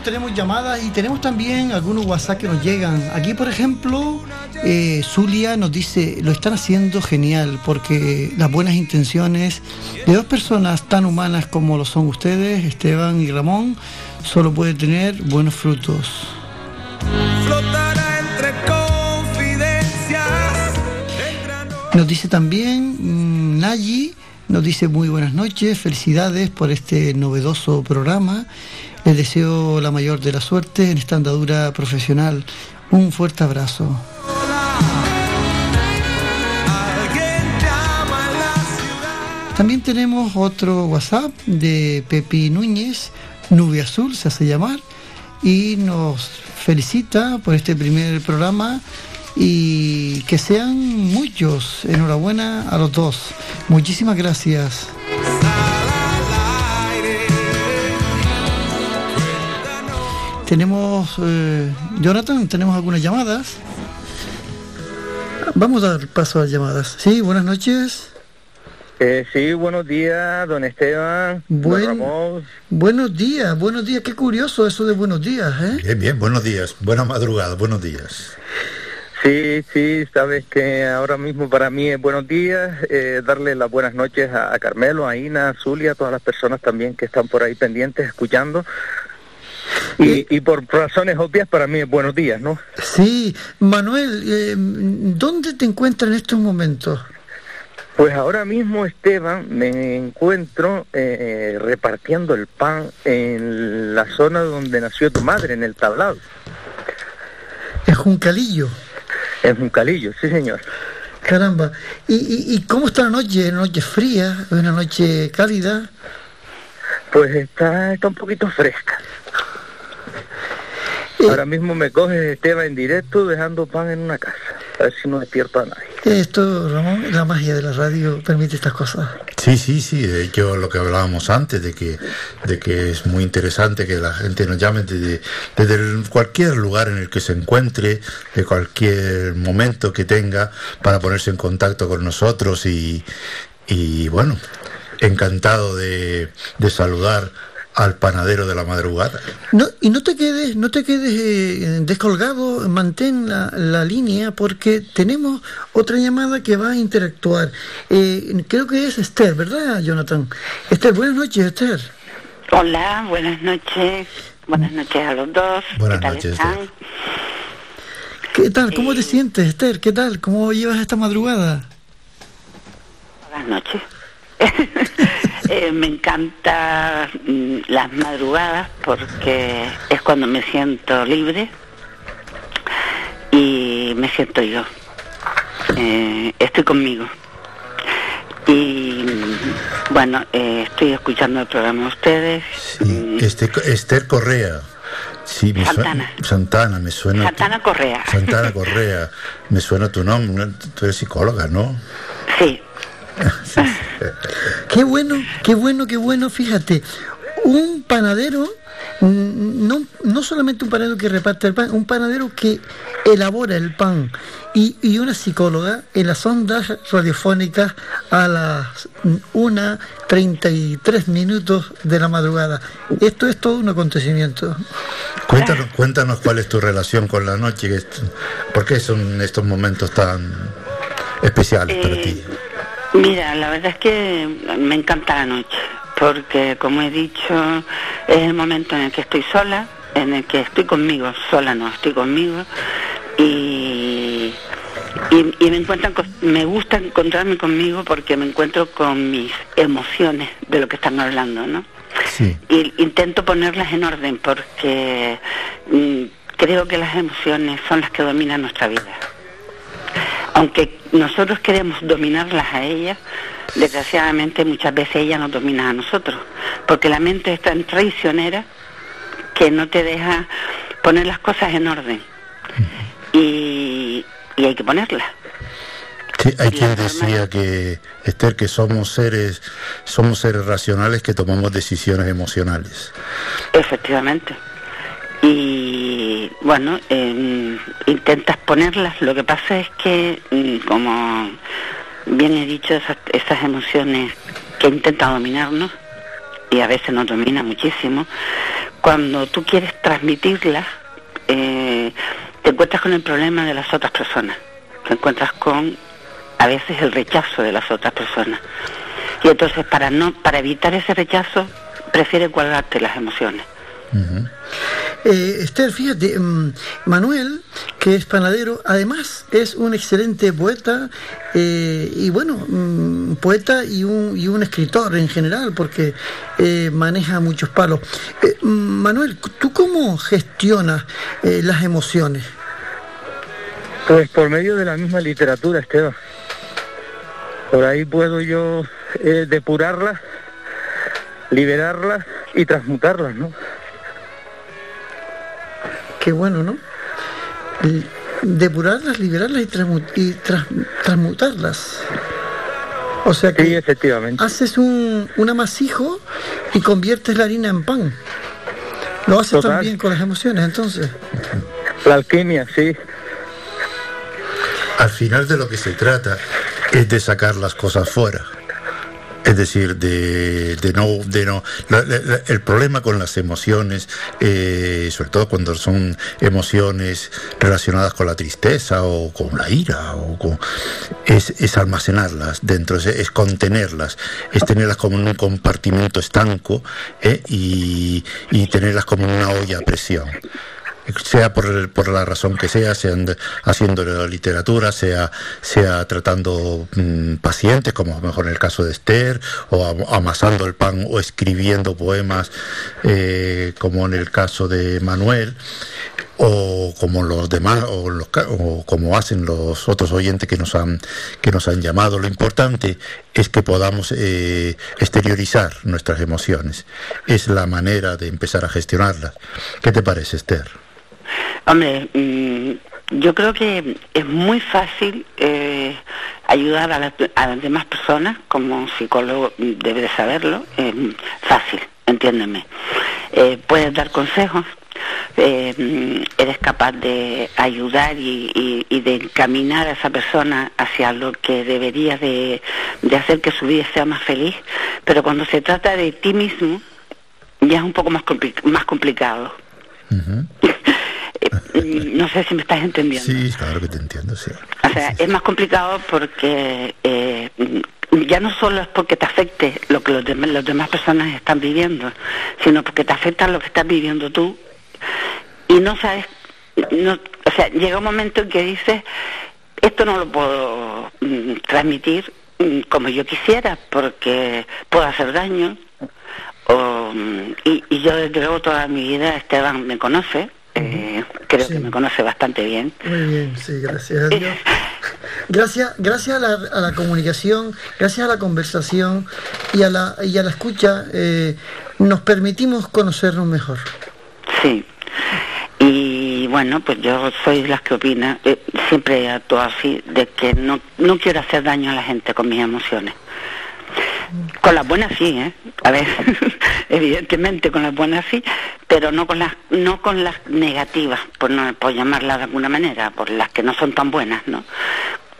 Tenemos, tenemos llamadas y tenemos también algunos WhatsApp que nos llegan. Aquí, por ejemplo, eh, Zulia nos dice, lo están haciendo genial porque las buenas intenciones de dos personas tan humanas como lo son ustedes, Esteban y Ramón, solo puede tener buenos frutos. Nos dice también mm, Nayi, nos dice muy buenas noches, felicidades por este novedoso programa. Les deseo la mayor de la suerte en esta andadura profesional. Un fuerte abrazo. También tenemos otro WhatsApp de Pepi Núñez, Nube Azul se hace llamar, y nos felicita por este primer programa y que sean muchos. Enhorabuena a los dos. Muchísimas gracias. Tenemos, eh, Jonathan, tenemos algunas llamadas. Vamos a dar paso a las llamadas. Sí, buenas noches. Eh, sí, buenos días, don Esteban. don Ramón. Buenos días, buenos días. Qué curioso eso de buenos días, ¿eh? Bien, bien, buenos días. Buena madrugada, buenos días. Sí, sí, sabes que ahora mismo para mí es buenos días, eh, darle las buenas noches a, a Carmelo, a Ina, a Zulia, a todas las personas también que están por ahí pendientes, escuchando. Y, y por razones obvias para mí es buenos días, ¿no? Sí, Manuel, eh, ¿dónde te encuentras en estos momentos? Pues ahora mismo, Esteban, me encuentro eh, repartiendo el pan en la zona donde nació tu madre, en el tablado. En Juncalillo. En Juncalillo, sí, señor. Caramba. ¿Y, y, y cómo está la noche? ¿Una noche fría? ¿Una noche cálida? Pues está, está un poquito fresca. Ahora mismo me coge Esteban en directo dejando pan en una casa. A ver si no despierto a nadie. Esto, Ramón, la magia de la radio permite estas cosas. Sí, sí, sí, de hecho lo que hablábamos antes, de que, de que es muy interesante que la gente nos llame desde, desde cualquier lugar en el que se encuentre, de cualquier momento que tenga, para ponerse en contacto con nosotros y, y bueno, encantado de, de saludar al panadero de la madrugada. No, y no te quedes, no te quedes eh, descolgado, mantén la, la línea porque tenemos otra llamada que va a interactuar. Eh, creo que es Esther, ¿verdad, Jonathan? Esther, buenas noches, Esther. Hola, buenas noches. Buenas noches a los dos. Buenas ¿Qué tal noches, están? ¿Qué tal? ¿Cómo te sientes, Esther? ¿Qué tal? ¿Cómo llevas esta madrugada? Buenas noches. Eh, me encanta mm, las madrugadas porque es cuando me siento libre y me siento yo. Eh, estoy conmigo. Y mm, bueno, eh, estoy escuchando el programa de ustedes. Sí, este, Esther Correa. Sí, me suena- Santana. Santana, me suena. tu- Santana Correa. Santana Correa, me suena tu nombre. ¿no? Tú eres psicóloga, ¿no? Sí. Qué bueno, qué bueno, qué bueno, fíjate. Un panadero, no, no solamente un panadero que reparte el pan, un panadero que elabora el pan. Y, y una psicóloga en las ondas radiofónicas a las 1.33 minutos de la madrugada. Esto es todo un acontecimiento. Cuéntanos, cuéntanos cuál es tu relación con la noche, por qué son estos momentos tan especiales para Eh, ti. Mira, la verdad es que me encanta la noche, porque como he dicho, es el momento en el que estoy sola, en el que estoy conmigo, sola no, estoy conmigo, y, y, y me encuentran, me gusta encontrarme conmigo porque me encuentro con mis emociones de lo que están hablando, ¿no? Sí. Y intento ponerlas en orden porque mm, creo que las emociones son las que dominan nuestra vida. Aunque nosotros queremos dominarlas a ellas, desgraciadamente muchas veces ellas nos dominan a nosotros, porque la mente es tan traicionera que no te deja poner las cosas en orden. Y, y hay que ponerlas. Sí, hay quien decía que, Esther, que somos seres, somos seres racionales que tomamos decisiones emocionales. Efectivamente. Bueno, em, intentas ponerlas. Lo que pasa es que, mm, como bien he dicho, esas, emociones que intentan dominarnos, y a veces nos domina muchísimo, cuando tú quieres transmitirlas, eh, te encuentras con el problema de las otras personas, te encuentras con a veces el rechazo de las otras personas. Y entonces para no, para evitar ese rechazo, prefiere guardarte las emociones. Eh, Esther, fíjate, mm, Manuel, que es panadero, además es un excelente poeta eh, y bueno, mm, poeta y un, escritor en general, porque eh, maneja muchos palos. Manuel, ¿tú cómo gestionas las emociones? Pues por medio de la misma literatura, Esteban. Por ahí puedo yo depurarlas, liberarlas y transmutarlas, ¿no? Qué bueno, ¿no? Depurarlas, liberarlas y, transmutarlas. O sea que efectivamente. haces un, amasijo y conviertes la harina en pan. Lo haces también con las emociones, entonces. La alquimia, sí. Al final de lo que se trata es de sacar las cosas fuera. Es decir, de, no, de no, el problema con las emociones, eh, sobre todo cuando son emociones relacionadas con la tristeza o con la ira, o con, es, almacenarlas dentro, es, contenerlas, es tenerlas como en un compartimento estanco eh, y, y tenerlas como en una olla a presión sea por, por la razón que sea, sea haciendo literatura, sea, sea tratando mm, pacientes, como mejor en el caso de Esther, o amasando el pan o escribiendo poemas, eh, como en el caso de Manuel o como los demás o, o, como hacen los otros oyentes que nos han que nos han llamado. Lo importante es que podamos eh, exteriorizar nuestras emociones. Es la manera de empezar a gestionarlas. Qué te parece Esther Hombre, mm, yo creo que es muy fácil eh, ayudar a, las demás personas, como psicólogo debe de saberlo, es fácil, entiéndeme. Eh, puedes dar consejos, eh, eres capaz de ayudar y, de encaminar a esa persona hacia lo que debería de, hacer que su vida sea más feliz, pero cuando se trata de ti mismo, ya es un poco más, más complicado. Eh, no sé si me estás entendiendo. Sí, claro que te entiendo, sí. O sea, es más complicado porque eh, ya no solo es porque te afecte lo que los, los demás personas están viviendo, sino porque te afecta lo que estás viviendo tú y no sabes, no, o sea, llega un momento en que dices, esto no lo puedo mm, transmitir mm, como yo quisiera porque puedo hacer daño. O, mm, y, y yo desde luego toda mi vida Esteban me conoce eh, creo que me conoce bastante bien. Muy bien, sí, gracias a Dios. Gracias, gracias a la, comunicación, gracias a la conversación y a la, y a la escucha, eh, nos permitimos conocernos mejor. Sí. Y bueno, pues yo soy las que opina, eh, siempre actúo así, de que no, no quiero hacer daño a la gente con mis emociones. Con las buenas sí, ¿eh? A ver, evidentemente con las buenas sí, pero no con las no con las negativas, por no por llamarlas de alguna manera, por las que no son tan buenas, ¿no?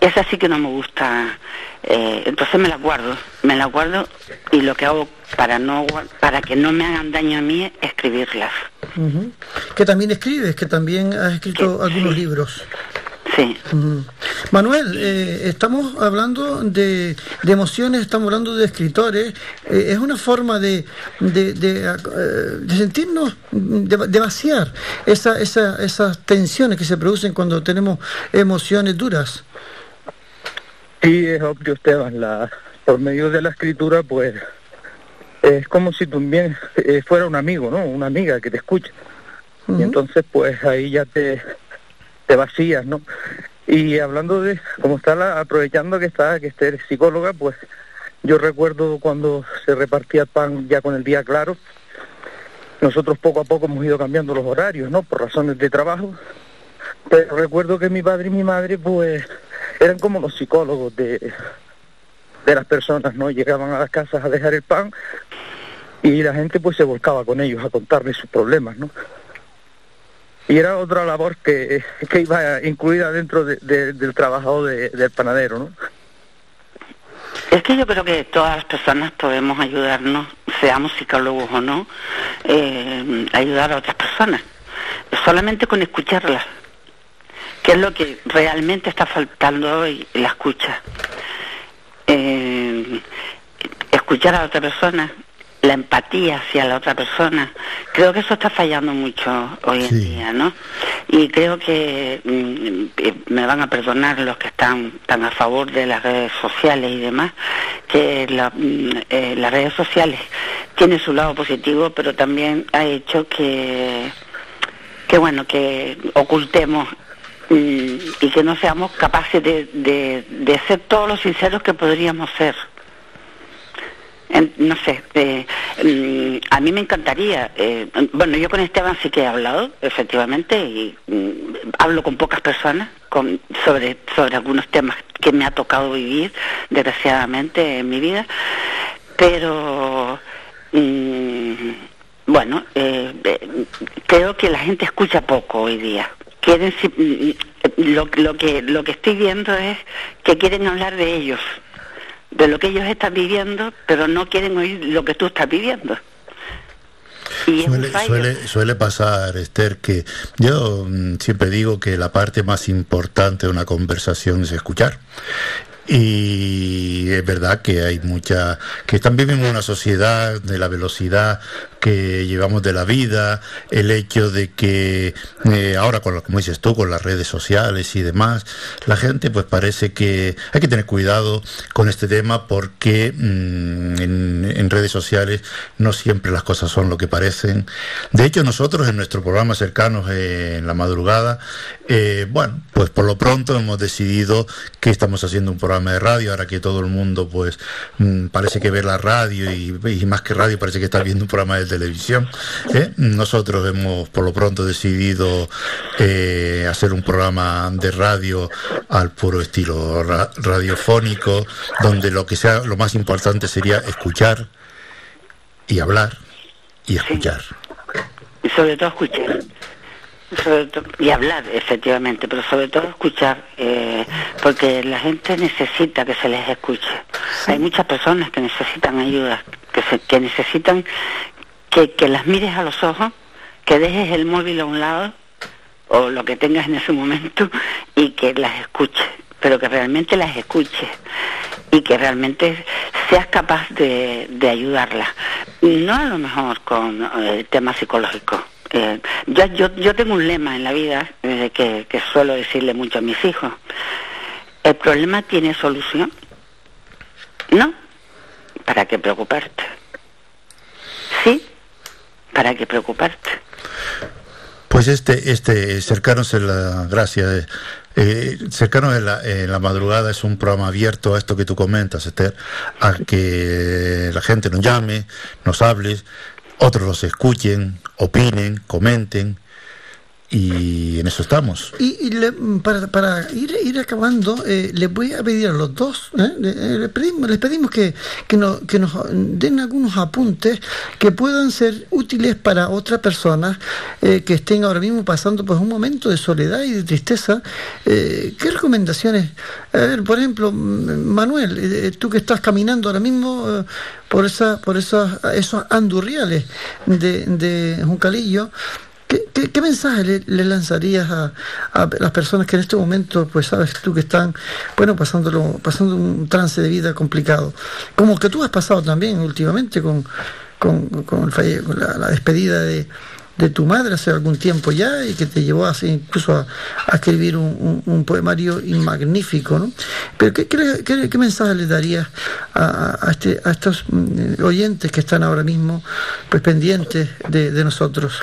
Esa sí que no me gusta, eh, entonces me las guardo, me las guardo y lo que hago para no para que no me hagan daño a mí es escribirlas. Que también escribes, que también has escrito algunos libros. Sí. Manuel, eh, estamos hablando de, emociones, estamos hablando de escritores. Eh, es una forma de, de, de, eh, sentirnos, de, vaciar esa, esa, esas tensiones que se producen cuando tenemos emociones duras. Sí, es obvio, Esteban. La, por medio de la escritura, pues es como si también fuera un amigo, ¿no? Una amiga que te escucha. Y entonces, pues ahí ya te te vacías, ¿no? Y hablando de, como está aprovechando que está, que esté psicóloga, pues yo recuerdo cuando se repartía el pan ya con el día claro, nosotros poco a poco hemos ido cambiando los horarios, ¿no? Por razones de trabajo. Pero recuerdo que mi padre y mi madre, pues, eran como los psicólogos de, de las personas, ¿no? Llegaban a las casas a dejar el pan y la gente pues se volcaba con ellos a contarles sus problemas, ¿no? Y era otra labor que, que iba incluida dentro del trabajo del panadero, ¿no? Es que yo creo que todas las personas podemos ayudarnos, seamos psicólogos o no, eh, ayudar a otras personas, solamente con escucharlas, que es lo que realmente está faltando hoy, la escucha. Eh, escuchar a otra persona, la empatía hacia la otra persona. Creo que eso está fallando mucho hoy en día, ¿no? Y creo que mm, eh, me van a perdonar los que están tan a favor de las redes sociales y demás, que la, mm, eh, las redes sociales tienen su lado positivo, pero también ha hecho que, que bueno, que ocultemos mm, y que no seamos capaces de, de, de ser todos los sinceros que podríamos ser no sé, eh, mm, a mí me encantaría, eh, bueno, yo con Esteban sí que he hablado, efectivamente, y mm, hablo con pocas personas con, sobre, sobre algunos temas que me ha tocado vivir, desgraciadamente, en mi vida, pero, mm, bueno, eh, creo que la gente escucha poco hoy día. Quieren, lo, lo, que, lo que estoy viendo es que quieren hablar de ellos de lo que ellos están viviendo, pero no quieren oír lo que tú estás viviendo. Suele, suele, pasar, Esther, que yo mm, siempre digo que la parte más importante de una conversación es escuchar. Y es verdad que hay mucha, que también vivimos una sociedad de la velocidad que llevamos de la vida, el hecho de que eh, ahora, con, como dices tú, con las redes sociales y demás, la gente pues parece que hay que tener cuidado con este tema porque mm, en, redes sociales no siempre las cosas son lo que parecen. De hecho, nosotros en nuestro programa cercanos eh, en la madrugada, eh, bueno, pues por lo pronto hemos decidido que estamos haciendo un programa de radio, ahora que todo el mundo pues mm, parece que ve la radio y, y más que radio parece que está viendo un programa de televisión. ¿eh? Nosotros hemos por lo pronto decidido eh, hacer un programa de radio al puro estilo radiofónico, donde lo que sea lo más importante sería escuchar y hablar y escuchar. Y sobre todo escuchar. Y hablar, efectivamente, pero sobre todo escuchar, eh, porque la gente necesita que se les escuche. Hay muchas personas que necesitan ayuda, que, que necesitan que, que las mires a los ojos, que dejes el móvil a un lado o lo que tengas en ese momento y que las escuches, pero que realmente las escuches y que realmente seas capaz de, de ayudarlas. No a lo mejor con eh, tema psicológico. Eh, yo, yo, yo tengo un lema en la vida eh, que, que suelo decirle mucho a mis hijos. ¿El problema tiene solución? No. ¿Para qué preocuparte? Sí, ¿Para qué preocuparte? Pues este, este cercanos en la gracia, eh, cercanos en la, en la, madrugada es un programa abierto a esto que tú comentas, Esther, a que la gente nos llame, nos hable, otros los escuchen, opinen, comenten y en eso estamos. Y, para, para ir, ir acabando, eh, les voy a pedir a los dos, ¿eh? eh, les, pedimos, les pedimos que, que, nos, den algunos apuntes que puedan ser útiles para otras personas que estén ahora mismo pasando pues, un momento de soledad y de tristeza. ¿Qué recomendaciones? A ver, por ejemplo, Manuel, tú que estás caminando ahora mismo por, esa, por esos, esos andurriales de, de Juncalillo, ¿Qué, mensaje le, lanzarías a, las personas que en este momento, pues sabes tú que están, bueno, pasándolo, pasando un trance de vida complicado? Como que tú has pasado también últimamente con, con, la, despedida de, tu madre hace algún tiempo ya y que te llevó así incluso a, escribir un, poemario magnífico, ¿no? Pero ¿qué, qué, mensaje le darías a, este, a estos mm, oyentes que están ahora mismo pues pendientes de, de nosotros?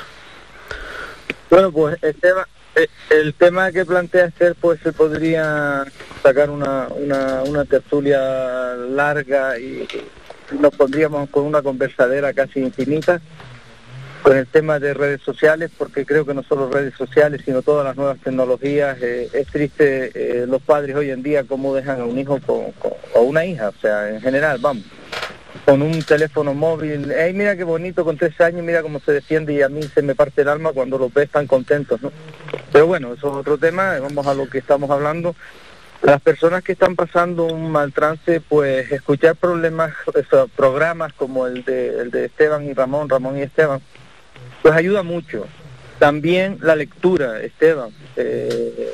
Bueno, pues el tema, eh, el tema que plantea Esther, pues se podría sacar una, una, una tertulia larga y nos pondríamos con una conversadera casi infinita con el tema de redes sociales, porque creo que no solo redes sociales, sino todas las nuevas tecnologías. Eh, es triste eh, los padres hoy en día cómo dejan a un hijo con, o una hija, o sea, en general, vamos con un teléfono móvil. Hey, mira qué bonito con tres años, mira cómo se defiende y a mí se me parte el alma cuando los ves tan contentos, ¿no? Pero bueno, eso es otro tema, vamos a lo que estamos hablando. las personas que están pasando un mal trance, pues escuchar problemas, programas como el de, el de Esteban y Ramón, Ramón y Esteban, pues ayuda mucho. También la lectura, Esteban, eh,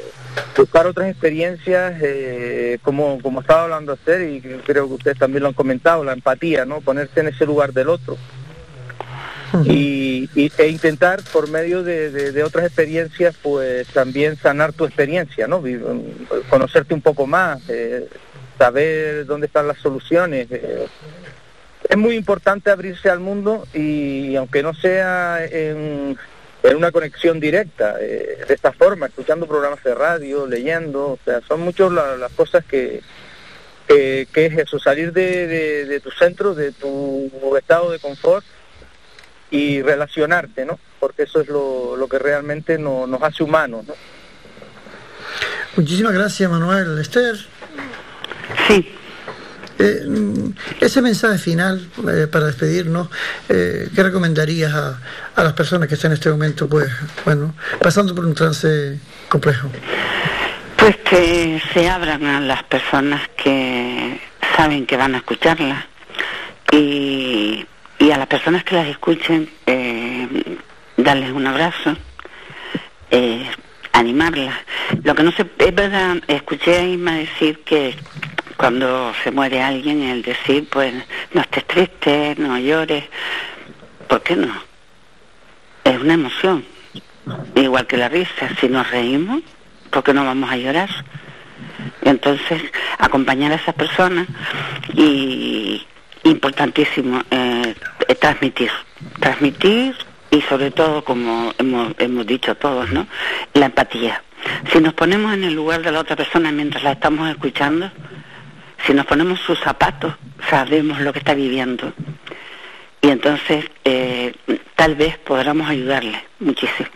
buscar otras experiencias, eh, como, como estaba hablando hacer y creo que ustedes también lo han comentado, la empatía, ¿no? Ponerse en ese lugar del otro. Y, e intentar por medio de, otras experiencias pues también sanar tu experiencia, ¿no? Conocerte un poco más, eh, saber dónde están las soluciones. Eh. Es muy importante abrirse al mundo y aunque no sea en, una conexión directa, eh, de esta forma, escuchando programas de radio, leyendo, o sea, son muchas las cosas que, que, es eso, salir de, de tu centro, de tu estado de confort y relacionarte, ¿no? Porque eso es lo, lo que realmente nos hace humanos, ¿no? Muchísimas gracias, Manuel. Esther. Sí. Eh, ese mensaje final eh, para despedirnos, eh, ¿qué recomendarías a, a, las personas que están en este momento, pues, bueno, pasando por un trance complejo? Pues que se abran a las personas que saben que van a escucharla y y a las personas que las escuchen, eh, darles un abrazo, eh, animarlas. Lo que no se... Es verdad, escuché a Isma decir que cuando se muere alguien, el decir, pues, no estés triste, no llores. ¿Por qué no? Es una emoción. Igual que la risa. Si nos reímos, ¿por qué no vamos a llorar? Entonces, acompañar a esas personas y, importantísimo eh, transmitir, transmitir y sobre todo, como hemos, hemos dicho todos, ¿no? La empatía. Si nos ponemos en el lugar de la otra persona mientras la estamos escuchando, si nos ponemos sus zapatos, sabemos lo que está viviendo. Y entonces, eh, tal vez podamos ayudarle muchísimo.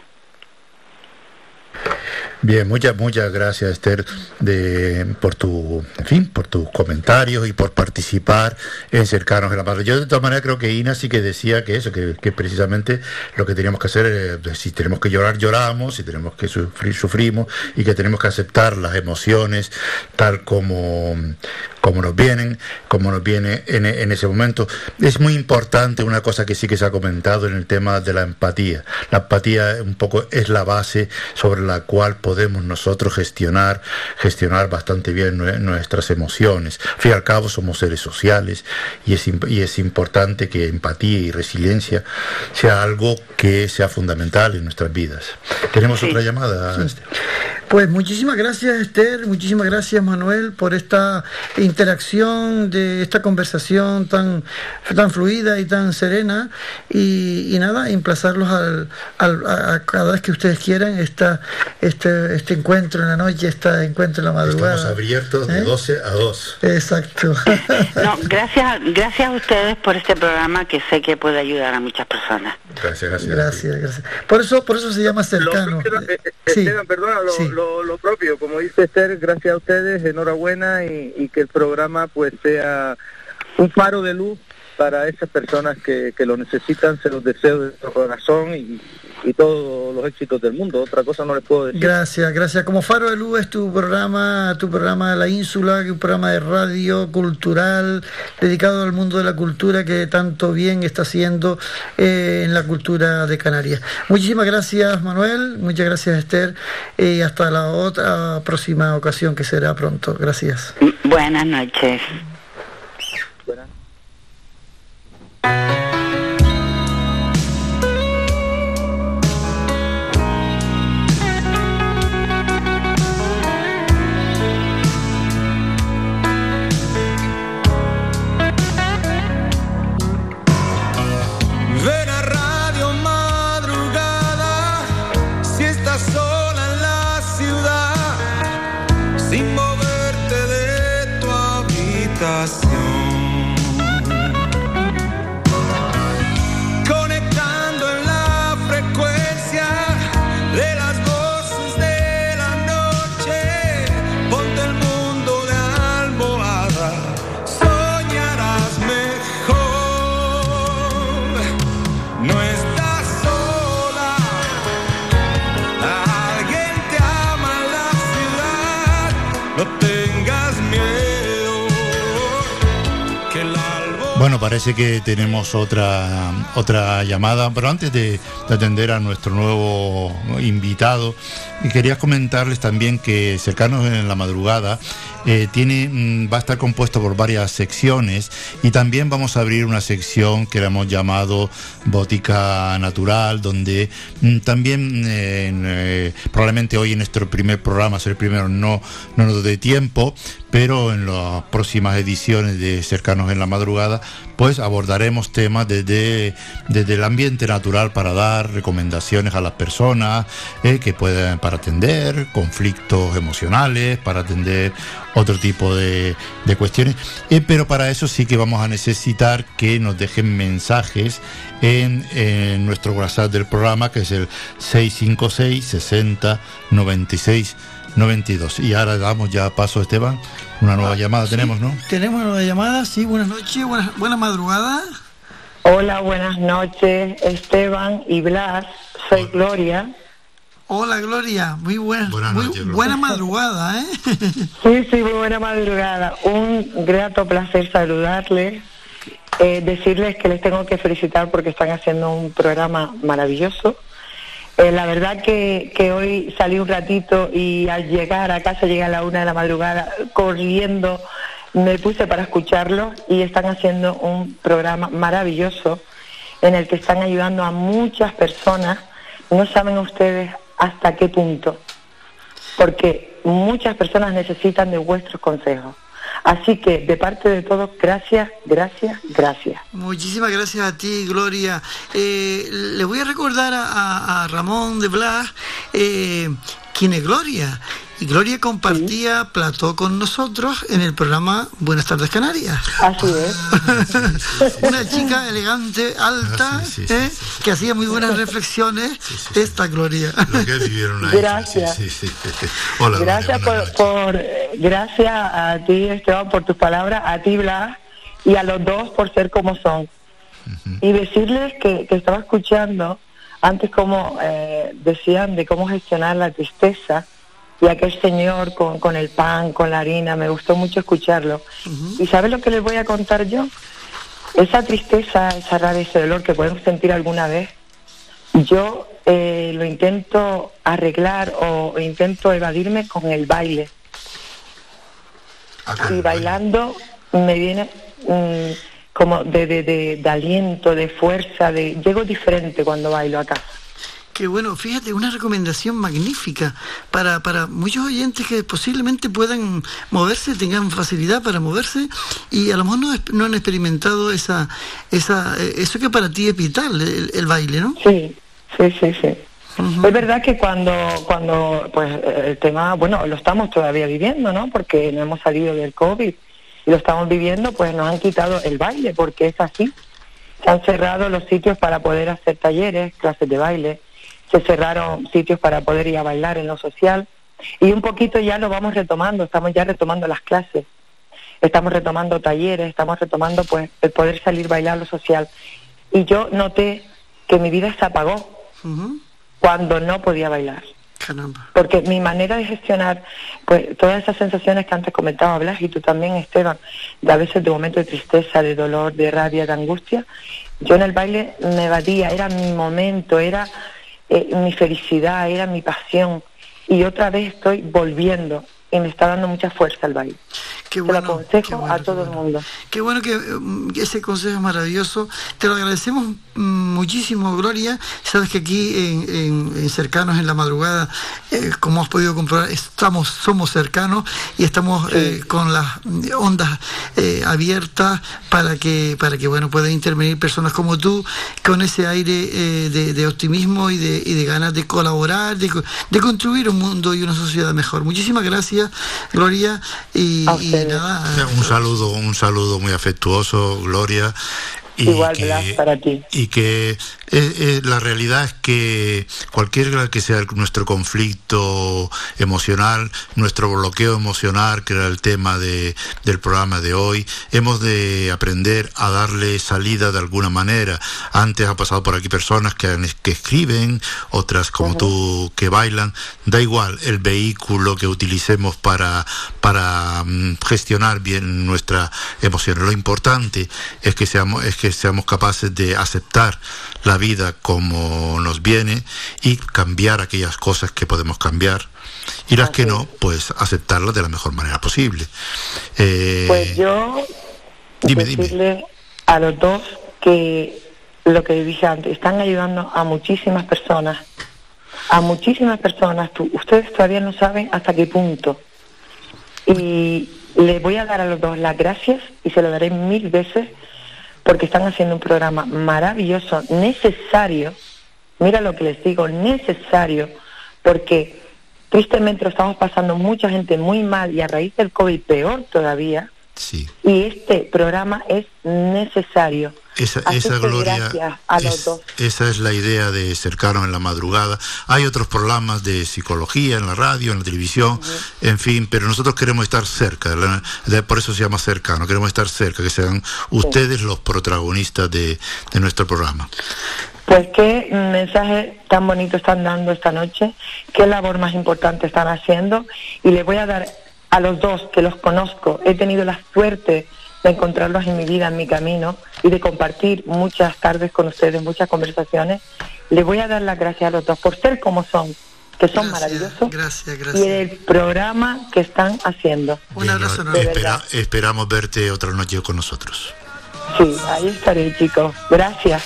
Bien, muchas, muchas gracias Esther de, por tu, en fin, por tus comentarios y por participar en cercanos en la Madre. Yo de todas maneras creo que Ina sí que decía que eso, que, precisamente lo que teníamos que hacer, es, si tenemos que llorar, lloramos, si tenemos que sufrir, sufrimos y que tenemos que aceptar las emociones tal como, como nos vienen, como nos viene en, en, ese momento. Es muy importante una cosa que sí que se ha comentado en el tema de la empatía. La empatía un poco es la base sobre la cual podemos nosotros gestionar, gestionar bastante bien nuestras emociones. Al fin y al cabo somos seres sociales y es, y es importante que empatía y resiliencia sea algo que sea fundamental en nuestras vidas. Tenemos otra llamada. Pues muchísimas gracias Esther, muchísimas gracias Manuel por esta interacción, de esta conversación tan, tan fluida y tan serena y, nada, emplazarlos al, a cada vez que ustedes quieran esta, este, este encuentro en la noche, este encuentro en la madrugada. Estamos abiertos de 12 ¿Eh? a 2. Exacto. no, gracias, gracias a ustedes por este programa que sé que puede ayudar a muchas personas. Gracias, gracias. Gracias, gracias. Por eso, por eso se llama cercano. Eh, sí. perdona, lo, propio, como dice Esther, gracias a ustedes, enhorabuena y, que el programa pues sea un faro de luz para esas personas que, que lo necesitan, se los deseo de corazón y, y todos los éxitos del mundo. Otra cosa no les puedo decir. Gracias, gracias. Como Faro de Luz es tu programa, tu programa de la ínsula, un programa de radio cultural dedicado al mundo de la cultura que tanto bien está haciendo eh, en la cultura de Canarias. Muchísimas gracias, Manuel. Muchas gracias, Esther. Y hasta la otra próxima ocasión que será pronto. Gracias. Buenas noches. Buenas. Parece que tenemos otra otra llamada, pero antes de, atender a nuestro nuevo invitado, quería comentarles también que cercanos en la madrugada eh, mm, va a estar compuesto por varias secciones y también vamos a abrir una sección que la hemos llamado Bótica Natural, donde mm, también eh, eh, probablemente hoy en nuestro primer programa, ser el primero, no, no nos dé tiempo, pero en las próximas ediciones de Cercanos en la Madrugada, pues abordaremos temas desde, desde el ambiente natural para dar recomendaciones a las personas que pueden para atender conflictos emocionales, para atender otro tipo de, cuestiones. Eh, pero para eso sí que vamos a necesitar que nos dejen mensajes en, nuestro WhatsApp del programa, que es el 656 60 96 92. Y ahora damos ya paso, Esteban. Una nueva ah, llamada tenemos, ¿no? Tenemos una nueva llamada, sí. Buenas noches, buenas, buena madrugada. Hola, buenas noches, Esteban y Blas. Soy Gloria. Hola Gloria, muy buena, muy buena madrugada, ¿eh? Sí, sí, muy buena madrugada. Un grato placer saludarles, eh, decirles que les tengo que felicitar porque están haciendo un programa maravilloso. Eh, la verdad que, que, hoy salí un ratito y al llegar a casa, llegué a la una de la madrugada, corriendo, me puse para escucharlo y están haciendo un programa maravilloso en el que están ayudando a muchas personas. No saben ustedes hasta qué punto, porque muchas personas necesitan de vuestros consejos. Así que de parte de todos, gracias, gracias, gracias. Muchísimas gracias a ti, Gloria. Eh, le voy a recordar a, Ramón de Blas eh, quién es Gloria. Y Gloria compartía plató con nosotros en el programa Buenas tardes Canarias. Así es. Una chica elegante, alta, ¿eh? que hacía muy buenas reflexiones. Esta Gloria. Gracias. Hola, gracias por, gracias a ti Esteban por tus palabras, a ti Blas y a los dos por ser como son. Y decirles que, estaba escuchando antes como eh, decían de cómo gestionar la tristeza y aquel señor con, con el pan, con la harina, me gustó mucho escucharlo. ¿Y sabes lo que les voy a contar yo? Esa tristeza, esa rabia, ese dolor que podemos sentir alguna vez, yo eh, lo intento arreglar o intento evadirme con el baile. Ah, y bailando me viene mm, como de, de, de, aliento, de fuerza, de llego diferente cuando bailo acá. Qué bueno, fíjate, una recomendación magnífica para, para muchos oyentes que posiblemente puedan moverse, tengan facilidad para moverse y a lo mejor no, han experimentado esa, esa, eh, eso que para ti es vital, el, baile, ¿no? Sí, sí, sí, sí. Es verdad que cuando, cuando, pues el tema, bueno, lo estamos todavía viviendo, ¿no? Porque no hemos salido del COVID y lo estamos viviendo, pues nos han quitado el baile, porque es así. Se han cerrado los sitios para poder hacer talleres, clases de baile se cerraron sitios para poder ir a bailar en lo social y un poquito ya lo vamos retomando, estamos ya retomando las clases, estamos retomando talleres, estamos retomando pues el poder salir a bailar lo social. Y yo noté que mi vida se apagó cuando no podía bailar. Porque mi manera de gestionar, pues todas esas sensaciones que antes comentaba Blas y tú también, Esteban, de a veces de momentos de tristeza, de dolor, de rabia, de angustia, yo en el baile me evadía, era mi momento, era eh, mi felicidad, era mi pasión. Y otra vez estoy volviendo y me está dando mucha fuerza el baile. Qué bueno, lo aconsejo a todo el mundo. Qué bueno que mm, ese consejo es maravilloso. Te lo agradecemos mm, muchísimo, Gloria. Sabes que aquí en, cercanos en la madrugada, eh, como has podido comprobar, estamos, somos cercanos y estamos eh, con las ondas eh, abiertas para que, para que bueno puedan intervenir personas como tú con ese aire de, optimismo y de, y de, ganas de colaborar, de, de construir un mundo y una sociedad mejor. Muchísimas gracias, Gloria. y un saludo, un saludo muy afectuoso, Gloria. Igual, que, para ti. Y que eh, eh, la realidad es que cualquier que sea nuestro conflicto emocional, nuestro bloqueo emocional, que era el tema de, del programa de hoy, hemos de aprender a darle salida de alguna manera. Antes ha pasado por aquí personas que, que escriben, otras como tú que bailan. Da igual el vehículo que utilicemos para, para mm, gestionar bien nuestra emoción. Lo importante es que seamos, es que seamos capaces de aceptar la vida como nos viene y cambiar aquellas cosas que podemos cambiar y las que no, pues aceptarlas de la mejor manera posible. Eh, pues yo dime, decirle a los dos que lo que dije antes, están ayudando a muchísimas personas, a muchísimas personas, ustedes todavía no saben hasta qué punto. Y les voy a dar a los dos las gracias y se lo daré mil veces porque están haciendo un programa maravilloso, necesario, mira lo que les digo, necesario, porque tristemente lo estamos pasando mucha gente muy mal y a raíz del COVID peor todavía. Sí. Y este programa es necesario. Esa, esa gloria, esa es la idea de Cercano en la madrugada. Hay otros programas de psicología en la radio, en la televisión, en fin, pero nosotros queremos estar cerca, por eso se llama Cercano, queremos estar cerca, que sean ustedes los protagonistas de, de nuestro programa. Pues qué mensaje tan bonito están dando esta noche, qué labor más importante están haciendo y les voy a dar a los dos que los conozco, he tenido la suerte de encontrarlos en mi vida, en mi camino y de compartir muchas tardes con ustedes, muchas conversaciones. Les voy a dar las gracias a los dos por ser como son, que son maravillosos. Gracias, gracias. Y el programa que están haciendo. Un abrazo esperamos verte otra noche con nosotros. Sí, ahí estaré, chicos. Gracias.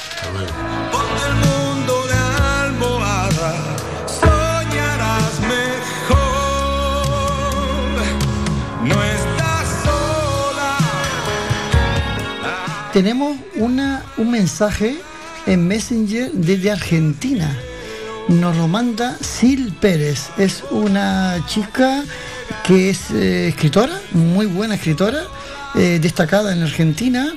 Tenemos una, un mensaje en Messenger desde Argentina. Nos lo manda Sil Pérez. Es una chica que es eh, escritora, muy buena escritora, eh, destacada en Argentina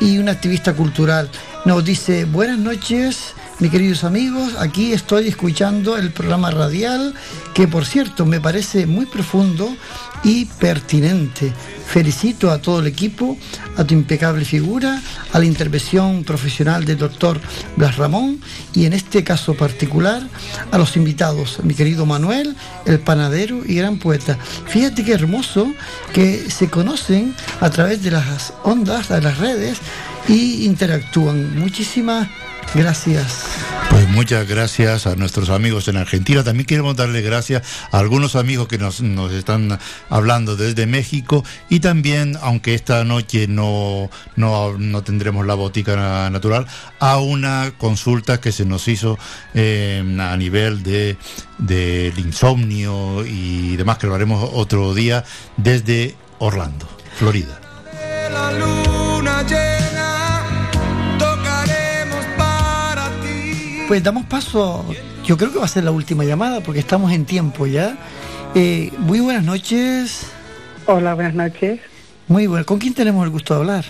y una activista cultural. Nos dice, buenas noches, mis queridos amigos, aquí estoy escuchando el programa radial, que por cierto me parece muy profundo y pertinente. Felicito a todo el equipo, a tu impecable figura, a la intervención profesional del doctor Blas Ramón y en este caso particular a los invitados, mi querido Manuel, el panadero y gran poeta. Fíjate qué hermoso que se conocen a través de las ondas, de las redes y interactúan. Muchísimas Gracias. Pues muchas gracias a nuestros amigos en Argentina. También queremos darle gracias a algunos amigos que nos, están hablando desde México y también, aunque esta noche no, no, tendremos la botica natural, a una consulta que se nos hizo eh, a nivel de del insomnio y demás, que lo haremos otro día desde Orlando, Florida. Pues damos paso, yo creo que va a ser la última llamada porque estamos en tiempo ya. Eh, muy buenas noches. Hola, buenas noches. Muy bueno. ¿Con quién tenemos el gusto de hablar?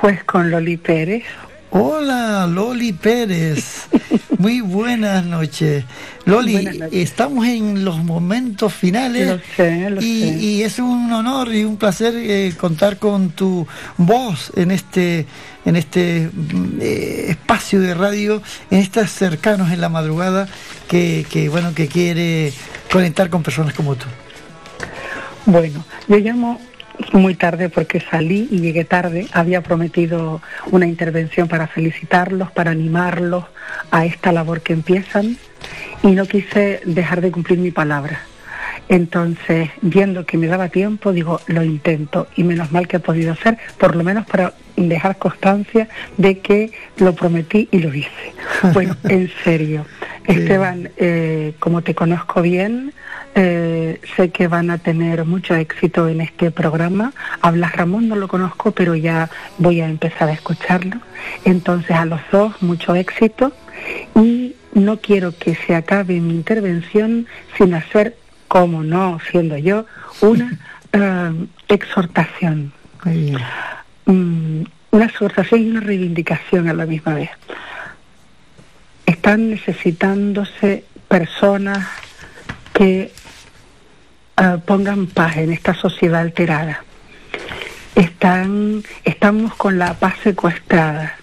Pues con Loli Pérez. Hola, Loli Pérez. Muy buenas noches. Loli, estamos en los momentos finales y, es un honor y un placer eh, contar con tu voz en este en este mm, eh, espacio de radio, en estos cercanos en la madrugada que, que bueno que quiere conectar con personas como tú. Bueno, yo llamo muy tarde porque salí y llegué tarde. Había prometido una intervención para felicitarlos, para animarlos a esta labor que empiezan y no quise dejar de cumplir mi palabra. Entonces, viendo que me daba tiempo, digo, lo intento y menos mal que he podido hacer, por lo menos para dejar constancia de que lo prometí y lo hice. Bueno, en serio, Esteban, eh, como te conozco bien, eh, sé que van a tener mucho éxito en este programa. Hablas Ramón, no lo conozco, pero ya voy a empezar a escucharlo. Entonces, a los dos, mucho éxito. Y no quiero que se acabe mi intervención sin hacer, como no, siendo yo, una eh, exhortación. Mm, una exhortación y una reivindicación a la misma vez. Están necesitándose personas que ah, pongan paz en esta sociedad alterada. Están, estamos con la paz secuestrada.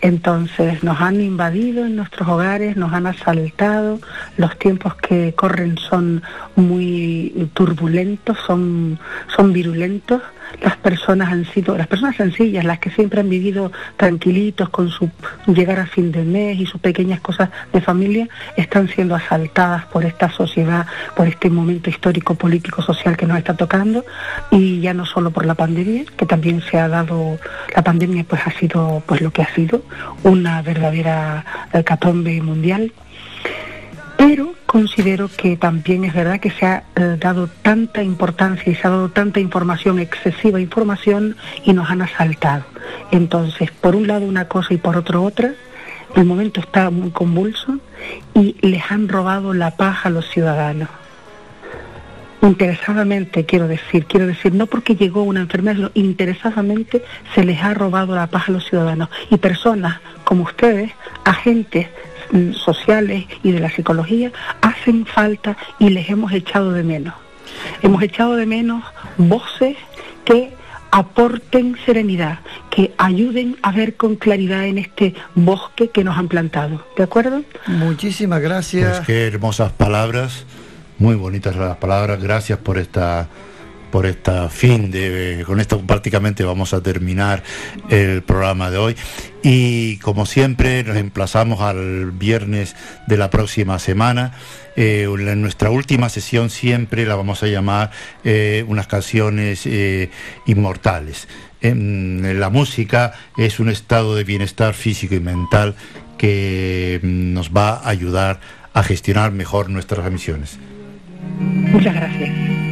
Entonces nos han invadido en nuestros hogares, nos han asaltado, los tiempos que corren son muy turbulentos, son, son virulentos las personas han sido, las personas sencillas, las que siempre han vivido tranquilitos con su llegar a fin de mes y sus pequeñas cosas de familia, están siendo asaltadas por esta sociedad, por este momento histórico, político, social que nos está tocando, y ya no solo por la pandemia, que también se ha dado, la pandemia pues ha sido pues lo que ha sido, una verdadera catombe mundial. Pero considero que también es verdad que se ha eh, dado tanta importancia y se ha dado tanta información, excesiva información, y nos han asaltado. Entonces, por un lado una cosa y por otro otra, el momento está muy convulso y les han robado la paz a los ciudadanos. Interesadamente, quiero decir, quiero decir, no porque llegó una enfermedad, sino interesadamente se les ha robado la paz a los ciudadanos. Y personas como ustedes, agentes sociales y de la psicología hacen falta y les hemos echado de menos. Hemos echado de menos voces que aporten serenidad, que ayuden a ver con claridad en este bosque que nos han plantado. ¿De acuerdo? Muchísimas gracias. Pues qué hermosas palabras, muy bonitas las palabras. Gracias por esta por esta fin de con esto prácticamente vamos a terminar el programa de hoy y como siempre nos emplazamos al viernes de la próxima semana eh, en nuestra última sesión siempre la vamos a llamar eh, unas canciones eh, inmortales la música es un estado de bienestar físico y mental que mm, nos va a ayudar a gestionar mejor nuestras emisiones. Muchas gracias.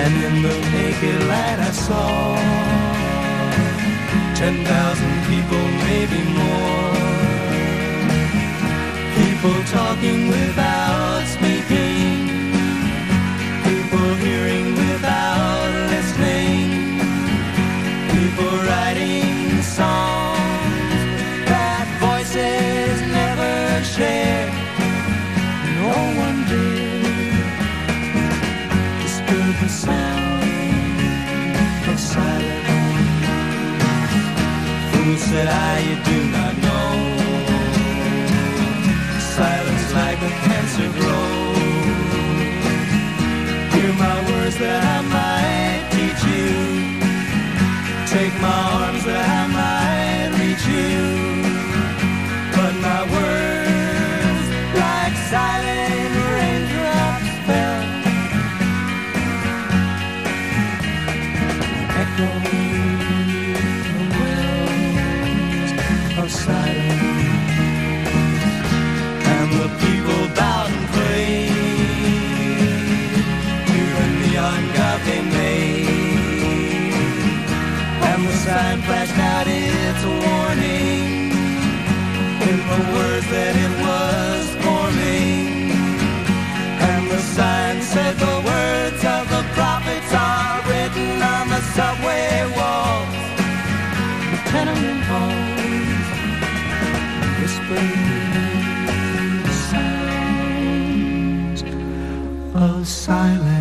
and in the naked light I saw Ten thousand people, maybe more. People talking Said I, you do not know. Silence like a cancer grows. Hear my words that I that it was forming And the sign said the words of the prophets are written on the subway walls. The tenement halls Whispering sounds of silence